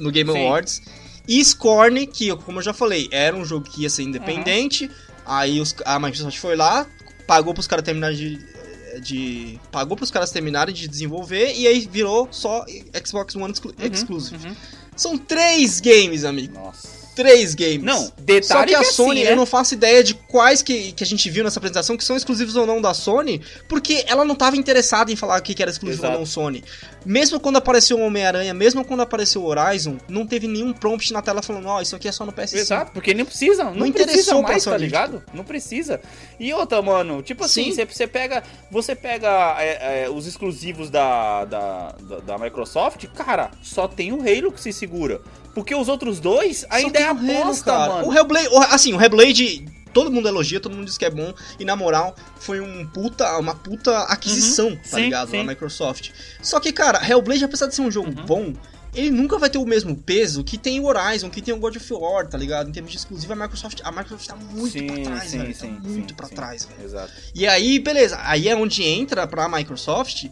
no Game Sim. Awards. E Scorn, que, como eu já falei, era um jogo que ia ser independente. Aí os- a Microsoft foi lá, pagou pros caras terminarem de, de. Pagou pros caras terminarem de desenvolver e aí virou só Xbox One exclu- Uhum, Exclusive. uhum. São três games, amigo. Nossa. Três games. Não, detalhe Só que a que Sony, assim, né? eu não faço ideia de quais que, que a gente viu nessa apresentação que são exclusivos ou não da Sony, porque ela não tava interessada em falar o que era exclusivo Exato. ou não Sony. Mesmo quando apareceu o Homem-Aranha, mesmo quando apareceu o Horizon, não teve nenhum prompt na tela falando, ó, isso aqui é só no PS5. Exato, porque nem precisa, não, Não precisa interessou pra mais, tá ligado? Não precisa. E outra, mano, tipo assim, Sim. você, você pega, você pega é, é, os exclusivos da, da, da, da Microsoft, cara, só tem o Halo que se segura. Porque os outros dois ainda é Halo, aposta, cara. mano. O Hellblade, assim, o Hellblade, todo mundo elogia, todo mundo diz que é bom, e na moral, foi um puta, uma puta aquisição, tá Uhum. Sim, ligado? sim. Da Microsoft. Só que, cara, Hellblade, apesar de ser um jogo Uhum. bom, ele nunca vai ter o mesmo peso que tem o Horizon, que tem o God of War, tá ligado? Em termos de exclusivo, a Microsoft, a Microsoft tá muito Sim, pra trás, sim, velho. sim, tá muito sim, pra trás, velho. Exato. E aí, beleza, aí é onde entra pra Microsoft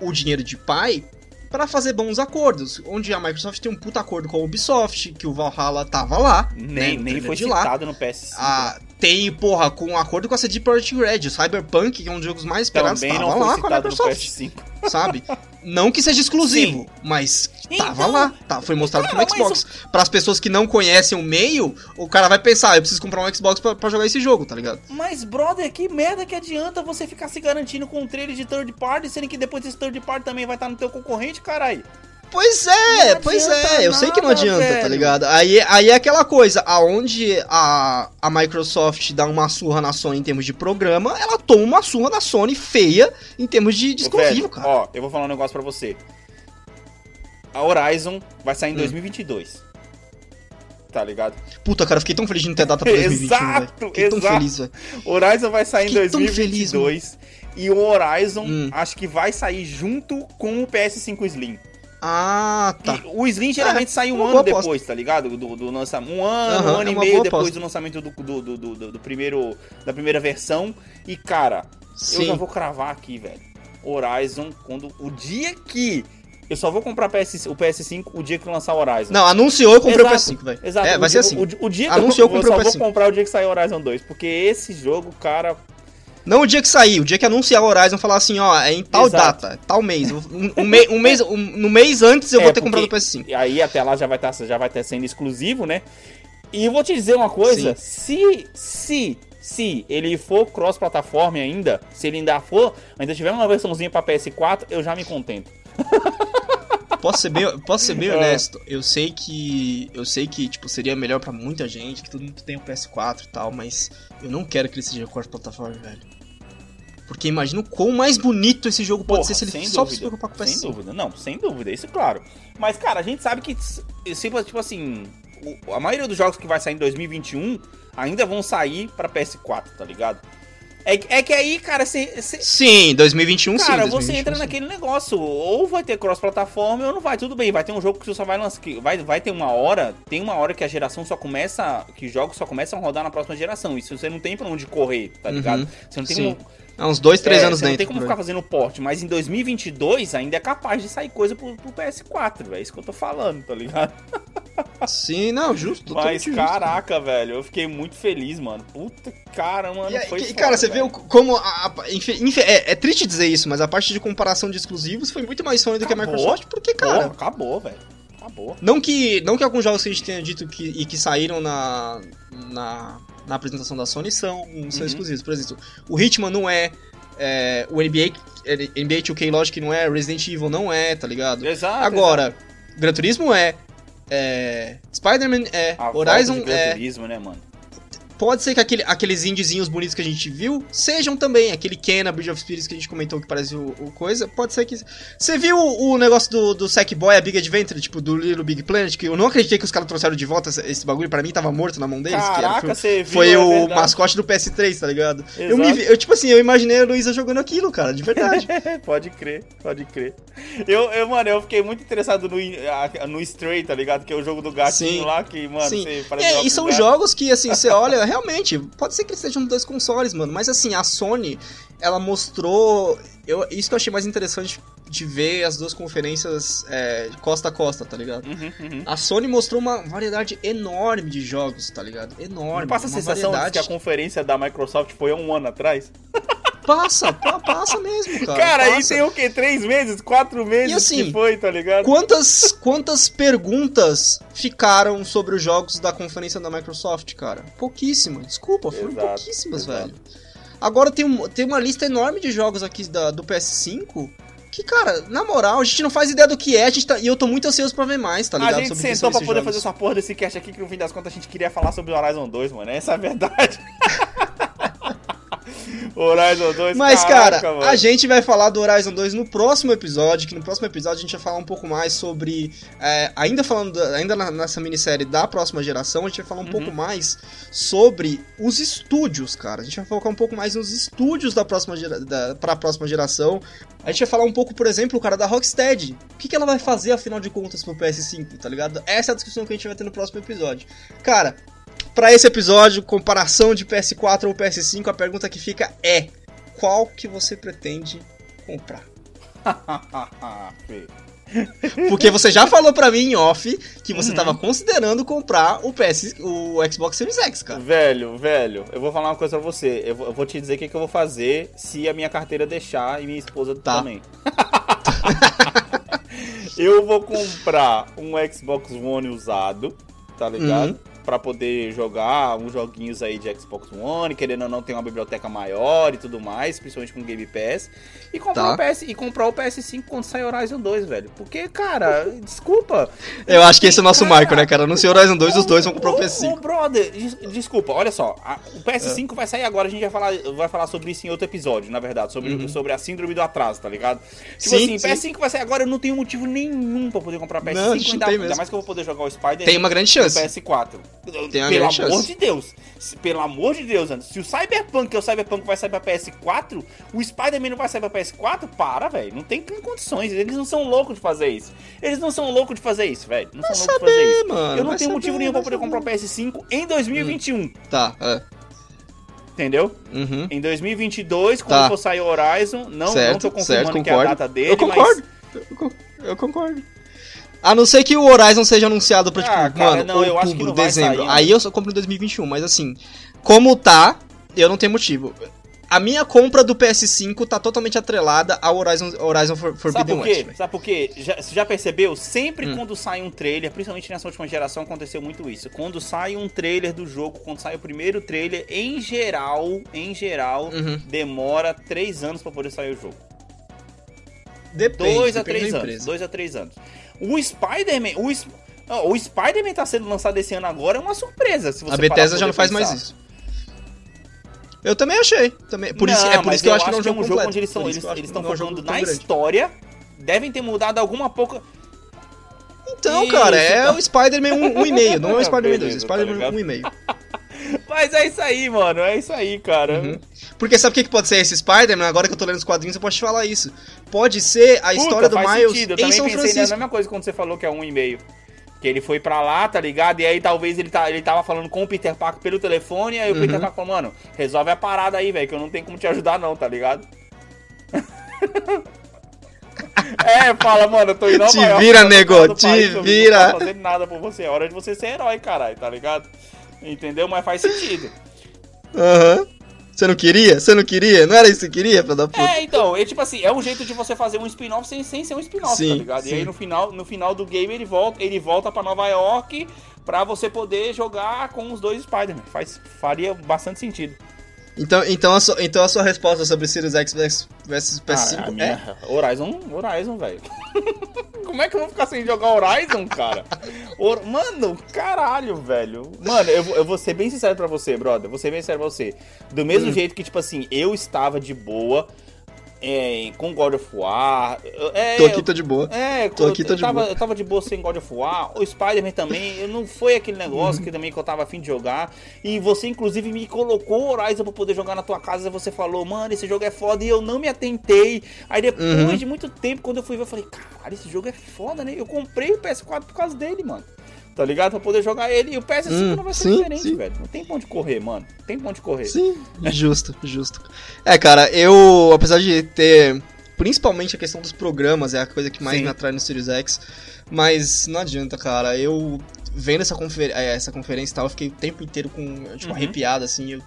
o dinheiro de pai pra fazer bons acordos. Onde a Microsoft tem um puta acordo com a Ubisoft, que o Valhalla tava lá. né, Nem, no nem trailer foi de lá. citado no PS5. Ah, tem, porra, com um acordo com a CD Projekt Red, o Cyberpunk, que é um dos jogos mais esperados, Também tava lá com a Microsoft, PS5. sabe? Não que seja exclusivo, mas tava Então, lá, tá, foi mostrado cara, como Xbox. Para as pessoas que não conhecem o meio, o cara vai pensar, eu preciso comprar um Xbox pra, pra jogar esse jogo, tá ligado? Mas, brother, que merda que adianta você ficar se garantindo com um trailer de third party, sendo que depois esse third party também vai estar no teu concorrente, caralho. Pois é, pois é, eu sei que não adianta, tá velho. ligado? Aí, aí é aquela coisa, aonde a, a Microsoft dá uma surra na Sony em termos de programa, ela toma uma surra na Sony feia em termos de, de Ô, exclusivo, velho, cara. Ó, eu vou falar um negócio pra você. A Horizon vai sair em Hum. 2022. Tá ligado? Puta, cara, eu fiquei tão feliz de não ter data pra 2021, velho. Exato, Fiquei tão exato. feliz, velho. Horizon vai sair em Fiquei tão feliz, 2022. e o Horizon Hum. acho que vai sair junto com o PS5 Slim. Ah, tá. E o Slim geralmente É, sai um ano aposta. depois, tá ligado? Do, do lançamento. Um ano, Aham, um ano é e meio depois aposta. do lançamento do, do, do, do, primeiro. Da primeira versão. E, cara, eu já Sim. vou cravar aqui, velho. Horizon, quando. O dia que. Eu só vou comprar PS, o PS5 o dia que lançar o Horizon. Não, anunciou, eu comprei o Exato, PS5, velho. Exato. É, o vai ser assim. O, o dia que Anunciou, eu, eu comprei só o vou PS5. comprar o dia que sair Horizon 2. Porque esse jogo, cara. Não o dia que sair, o dia que anunciar o Horizon, falar assim, ó, é em tal Exato. data, tal mês. Um, um me- um mês um- no mês antes eu É, vou ter comprado o PS5. E aí até lá já vai estar já vai estar sendo exclusivo, né? E eu vou te dizer uma coisa, se se se ele for cross plataforma ainda, se ele ainda for, ainda tiver uma versãozinha pra PS4, eu já me contento. Posso ser bem, posso ser bem É. honesto. Eu sei que eu sei que tipo seria melhor pra muita gente, que todo mundo tem o PS4 e tal, mas eu não quero que ele seja cross plataforma, velho. Porque imagina o quão mais bonito esse jogo pode Porra, ser se ele sem só dúvida, se preocupar com o Sem PS5. dúvida, não, sem dúvida, isso é claro. Mas, cara, a gente sabe que, tipo, tipo assim, a maioria dos jogos que vai sair em 2021 ainda vão sair pra PS4, tá ligado? É, que- é que aí, cara, você... Sim, 2021 sim. Cara, 2021, você entra sim. naquele negócio, ou vai ter cross-plataforma ou não vai, tudo bem, vai ter um jogo que você só vai lançar, que vai, vai ter uma hora, tem uma hora que a geração só começa, que os jogos só começam a rodar na próxima geração, isso você não tem pra onde correr, tá Uhum, ligado? Você não tem sim. como, Há uns dois, três é, anos você não dentro. tem como ficar fazendo porte, mas em 2022 ainda é capaz de sair coisa pro, pro PS4, é isso que eu tô falando, tá ligado? [LAUGHS] Sim, não, justo. Mas, totalmente justo. caraca, velho, eu fiquei muito feliz, mano. Puta, cara, mano, E, foi que- foda, cara, você velho. vê como. A, a- infe- é, é triste dizer isso, mas a parte de comparação de exclusivos foi muito mais Sony do que a. Microsoft, porque, cara. acabou, velho. Acabou. Não que, não que alguns jogos que a gente tenha dito que, e que saíram na, na, na apresentação da Sony são, são Uhum. exclusivos. Por exemplo, o Hitman não é. é, o NBA, NBA 2K Logic não é, Resident Evil não é, tá ligado? Exato. Agora, Gran Turismo é. É Spider-Man é. A volta Horizon é. Turismo, né, mano? Pode ser que aquele- aqueles indiezinhos bonitos que a gente viu sejam também. Aquele Kena, Bridge of Spirits que a gente comentou que parece o, o coisa. Pode ser que. Você viu o, o negócio do, do Sackboy, a Big Adventure, tipo, do Little Big Planet? Que eu não acreditei que os caras trouxeram de volta esse, esse bagulho. Pra mim tava morto na mão deles. que Caraca, foi, você viu, foi é o verdade. mascote do PS3, tá ligado? Eu, me Exato. vi, eu, tipo assim, eu imaginei a Luísa jogando aquilo, cara, de verdade. [LAUGHS] pode crer, pode crer. Eu, eu, mano, eu fiquei muito interessado no, no Stray, tá ligado? Que é o jogo do gatinho Sim. lá, que, mano, Sim. você parece É, e são gato. jogos que, assim, você olha, [LAUGHS] realmente, pode ser que eles sejam dois consoles, mano, mas assim, a Sony, ela mostrou. Eu, isso que eu achei mais interessante de ver as duas conferências é, costa a costa, tá ligado? Uhum, uhum. A Sony mostrou uma variedade enorme de jogos, tá ligado? Enorme. Não passa a sensação de variedade. que a conferência da Microsoft foi há um ano atrás? [LAUGHS] Passa, pa- passa mesmo, cara. Cara, aí passa. tem o quê? Três meses? Quatro meses E assim, que foi, tá ligado? Quantas, quantas perguntas ficaram sobre os jogos da conferência da Microsoft, cara? Pouquíssimas. Desculpa, foram Exato, pouquíssimas, exato. velho. Agora tem, um- tem uma lista enorme de jogos aqui da- do PS5 que, cara, na moral, a gente não faz ideia do que é a gente tá- e eu tô muito ansioso pra ver mais, tá ligado? A gente Sobre sentou pra poder jogos. fazer essa porra desse cast aqui, que no fim das contas a gente queria falar sobre o Horizon 2, mano. Essa é a verdade. [LAUGHS] [LAUGHS] Horizon 2, Mas, caraca, cara, mano. a gente vai falar do Horizon 2 no próximo episódio, que no próximo episódio a gente vai falar um pouco mais sobre. é, ainda falando, da- ainda na- nessa minissérie da próxima geração, a gente vai falar um Uhum. pouco mais sobre os estúdios, cara. A gente vai focar um pouco mais nos estúdios da próxima da, pra próxima geração. A gente vai falar um pouco, por exemplo, o cara da Rocksteady. O que, que ela vai fazer, afinal de contas, pro PS5, tá ligado? Essa é a discussão que a gente vai ter no próximo episódio. Cara, Pra esse episódio, comparação de PS4 ou PS5, a pergunta que fica é: qual que você pretende comprar? [LAUGHS] Porque você já falou pra mim em off que Uhum. você tava considerando comprar o PS, o Xbox Series X, cara. Velho, velho, eu vou falar uma coisa pra você. Eu vou, eu vou te dizer o que, que eu vou fazer se a minha carteira deixar e minha esposa Tá. também. [LAUGHS] eu vou comprar um Xbox One usado, tá ligado? Uhum. Pra poder jogar uns joguinhos aí de Xbox One, querendo ou não ter uma biblioteca maior e tudo mais, principalmente com Game Pass. E comprar, Tá. o, PS, e comprar o PS5 quando sair Horizon 2, velho. Porque, cara, [LAUGHS] desculpa. Eu acho que esse é o nosso Cara, marco, né, cara? Anunciou Horizon 2, os dois vão comprar o Ô, PS5. ô, brother, des- desculpa, olha só. a- o PS5 vai sair agora, a gente vai falar, vai falar sobre isso em outro episódio, na verdade. Sobre, sobre a síndrome do atraso, tá ligado? Tipo Uhum. Sim, assim, sim. PS5 vai sair agora, eu não tenho motivo nenhum pra poder comprar PS5. Não, ainda, ainda mais que eu vou poder jogar o Spider Tem uma grande no chance. PS4. Tem pelo amor chance. de Deus. Se- Pelo amor de Deus, Anderson. Se o Cyberpunk, que é o Cyberpunk, vai sair pra PS4, o Spider-Man não vai sair pra PS4? Para, velho. Não tem condições. Eles não são loucos de fazer isso. Eles não são loucos de fazer isso, velho. Não são loucos de fazer isso. mano, eu não vai tenho saber, motivo nenhum pra vai poder saber. comprar o PS5 em 2021. Tá, é. Entendeu? Uhum. Em 2022, quando Tá. for sair o Horizon, não, não certo, tô confirmando certo, que é a data dele, eu concordo. Con- Eu concordo. A não ser que o Horizon seja anunciado pra, tipo, Ah, cara, mano, não, eu acho que outubro, dezembro. sair, Aí eu só compro em 2021, mas assim, como tá, eu não tenho motivo. A minha compra do PS5 tá totalmente atrelada ao Horizon, Horizon For- Sabe Forbidden por West. quê? Sabe por quê? Já, você já percebeu? Sempre Hum. quando sai um trailer, principalmente nessa última geração, aconteceu muito isso. Quando sai um trailer do jogo, quando sai o primeiro trailer, em geral, em geral, Uhum. demora três anos pra poder sair o jogo. Depende, Dois a três anos. Dois a três anos. O Spider-Man. O, Sp- o Spider-Man tá sendo lançado esse ano agora, é uma surpresa. Se você A Bethesda já não faz mais pensar. isso. Eu também achei. Também. Por isso, Não, é por isso que eu, acho que não é um jogo onde eles estão eles, isso eles estão focando na grande. história. Devem ter mudado alguma pouca. Então, Isso, cara, é então. o Spider-Man 1,5. não é o [LAUGHS] Spider-Man 2, é o tá Spider-Man ligado? 1,5. [LAUGHS] Mas é isso aí, mano. É isso aí, cara. Uhum. Porque sabe o que, que pode ser esse Spider-Man? Agora que eu tô lendo os quadrinhos, eu posso te falar isso. Pode ser a Puta, história do Miles sentido. Eu em também São pensei na Francisco. mesma coisa quando você falou que é um e meio. Que ele foi pra lá, tá ligado? E aí talvez ele, tá, ele tava falando com o Peter Parker pelo telefone, e aí o Uhum. Peter Parker falou, mano, resolve a parada aí, velho, que eu não tenho como te ajudar não, tá ligado? [LAUGHS] é, fala, mano, eu tô em Nova Te vira, nego, te país, vira. Não tô fazendo nada por você, é hora de você ser herói, caralho, tá ligado? Entendeu? Mas faz sentido. Aham. Você não queria? Você não queria? Não era isso que você queria, filho da puta? É, então, é tipo assim, é um jeito de você fazer um spin-off sem, sem ser um spin-off, tá ligado? E sim. aí no final, no final do game ele volta, ele volta para Nova York pra você poder jogar com os dois Spider-Man. Faz, faria bastante sentido. Então, então, a sua, então a sua resposta sobre Sirius X versus PS5 Ah, é? Horizon, Horizon, velho. [LAUGHS] Como é que eu vou ficar sem jogar Horizon, cara? Hor- Mano, caralho, velho. Mano, eu, vou- eu vou ser bem sincero pra você, brother. Vou ser bem sincero pra você. Do mesmo Hum. jeito que, tipo assim, eu estava de boa é, com God of War. É, Tô aqui, tô de boa. É, Tô eu, aqui, tô de tava, boa. eu tava de boa sem God of War. O Spider-Man também, não foi aquele negócio que também que eu tava afim de jogar. E você, inclusive, me colocou o Horizon pra poder jogar na tua casa. E você falou, mano, esse jogo é foda. E eu não me atentei. Aí depois Uhum. de muito tempo, quando eu fui ver, eu falei, caralho, esse jogo é foda, né? Eu comprei o PS4 por causa dele, mano. Tá ligado? Pra poder jogar ele. E o PS5 Hum, não vai ser sim, diferente, sim. velho. Não tem pra onde correr, mano. Não tem pra onde correr. Sim, justo, justo. É, cara, eu, apesar de ter, principalmente a questão dos programas, é a coisa que mais Sim. me atrai no Series X, mas não adianta, cara, eu vendo essa, confer eh, essa conferência e tal, eu fiquei o tempo inteiro com, tipo, Uhum. arrepiado, assim, eu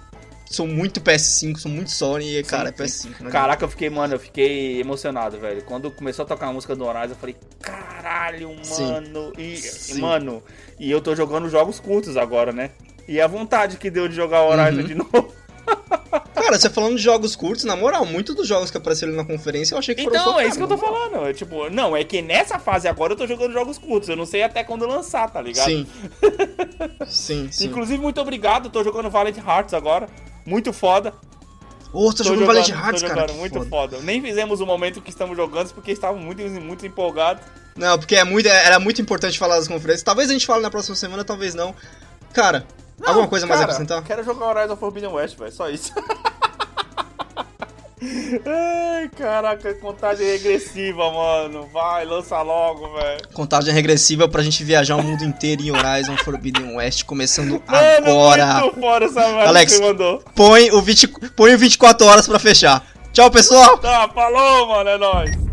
sou muito PS5, sou muito Sony, e, cara, é sim. PS5. não adianta. Caraca, eu fiquei, mano, eu fiquei emocionado, velho. Quando começou a tocar a música do Horizon, eu falei, caralho, Sim. mano. E, Sim. mano, e eu tô jogando jogos curtos agora, né? E a vontade que deu de jogar Horizon Uhum. de novo. [LAUGHS] Cara, você falando de jogos curtos, na moral, muitos dos jogos que apareceram na conferência eu achei que foram Então, é isso que eu tô falando. É, tipo, não, é que nessa fase agora eu tô jogando jogos curtos. Eu não sei até quando lançar, tá ligado? Sim. [LAUGHS] sim, sim. Inclusive, muito obrigado. Tô jogando Valiant Hearts agora. Muito foda. Ô, você Tô jogando, Valiant tô Hearts, cara? jogando, que muito foda. foda. Nem fizemos o momento que estamos jogando porque estávamos muito, muito empolgados. Não, porque é muito, era muito importante falar das conferências. Talvez a gente fale na próxima semana, talvez não. Cara, Não, alguma coisa mais a cara, acrescentar? Quero jogar Horizon Forbidden West, velho. Só isso. [LAUGHS] Ai, caraca, contagem regressiva, mano. Vai, lança logo, velho. Contagem regressiva pra gente viajar o mundo inteiro em Horizon Forbidden West, começando Mano, agora. muito fora essa Alex. que mandou. Põe o, 20, põe o 24 horas pra fechar. Tchau, pessoal! Tá, falou, mano. É nóis.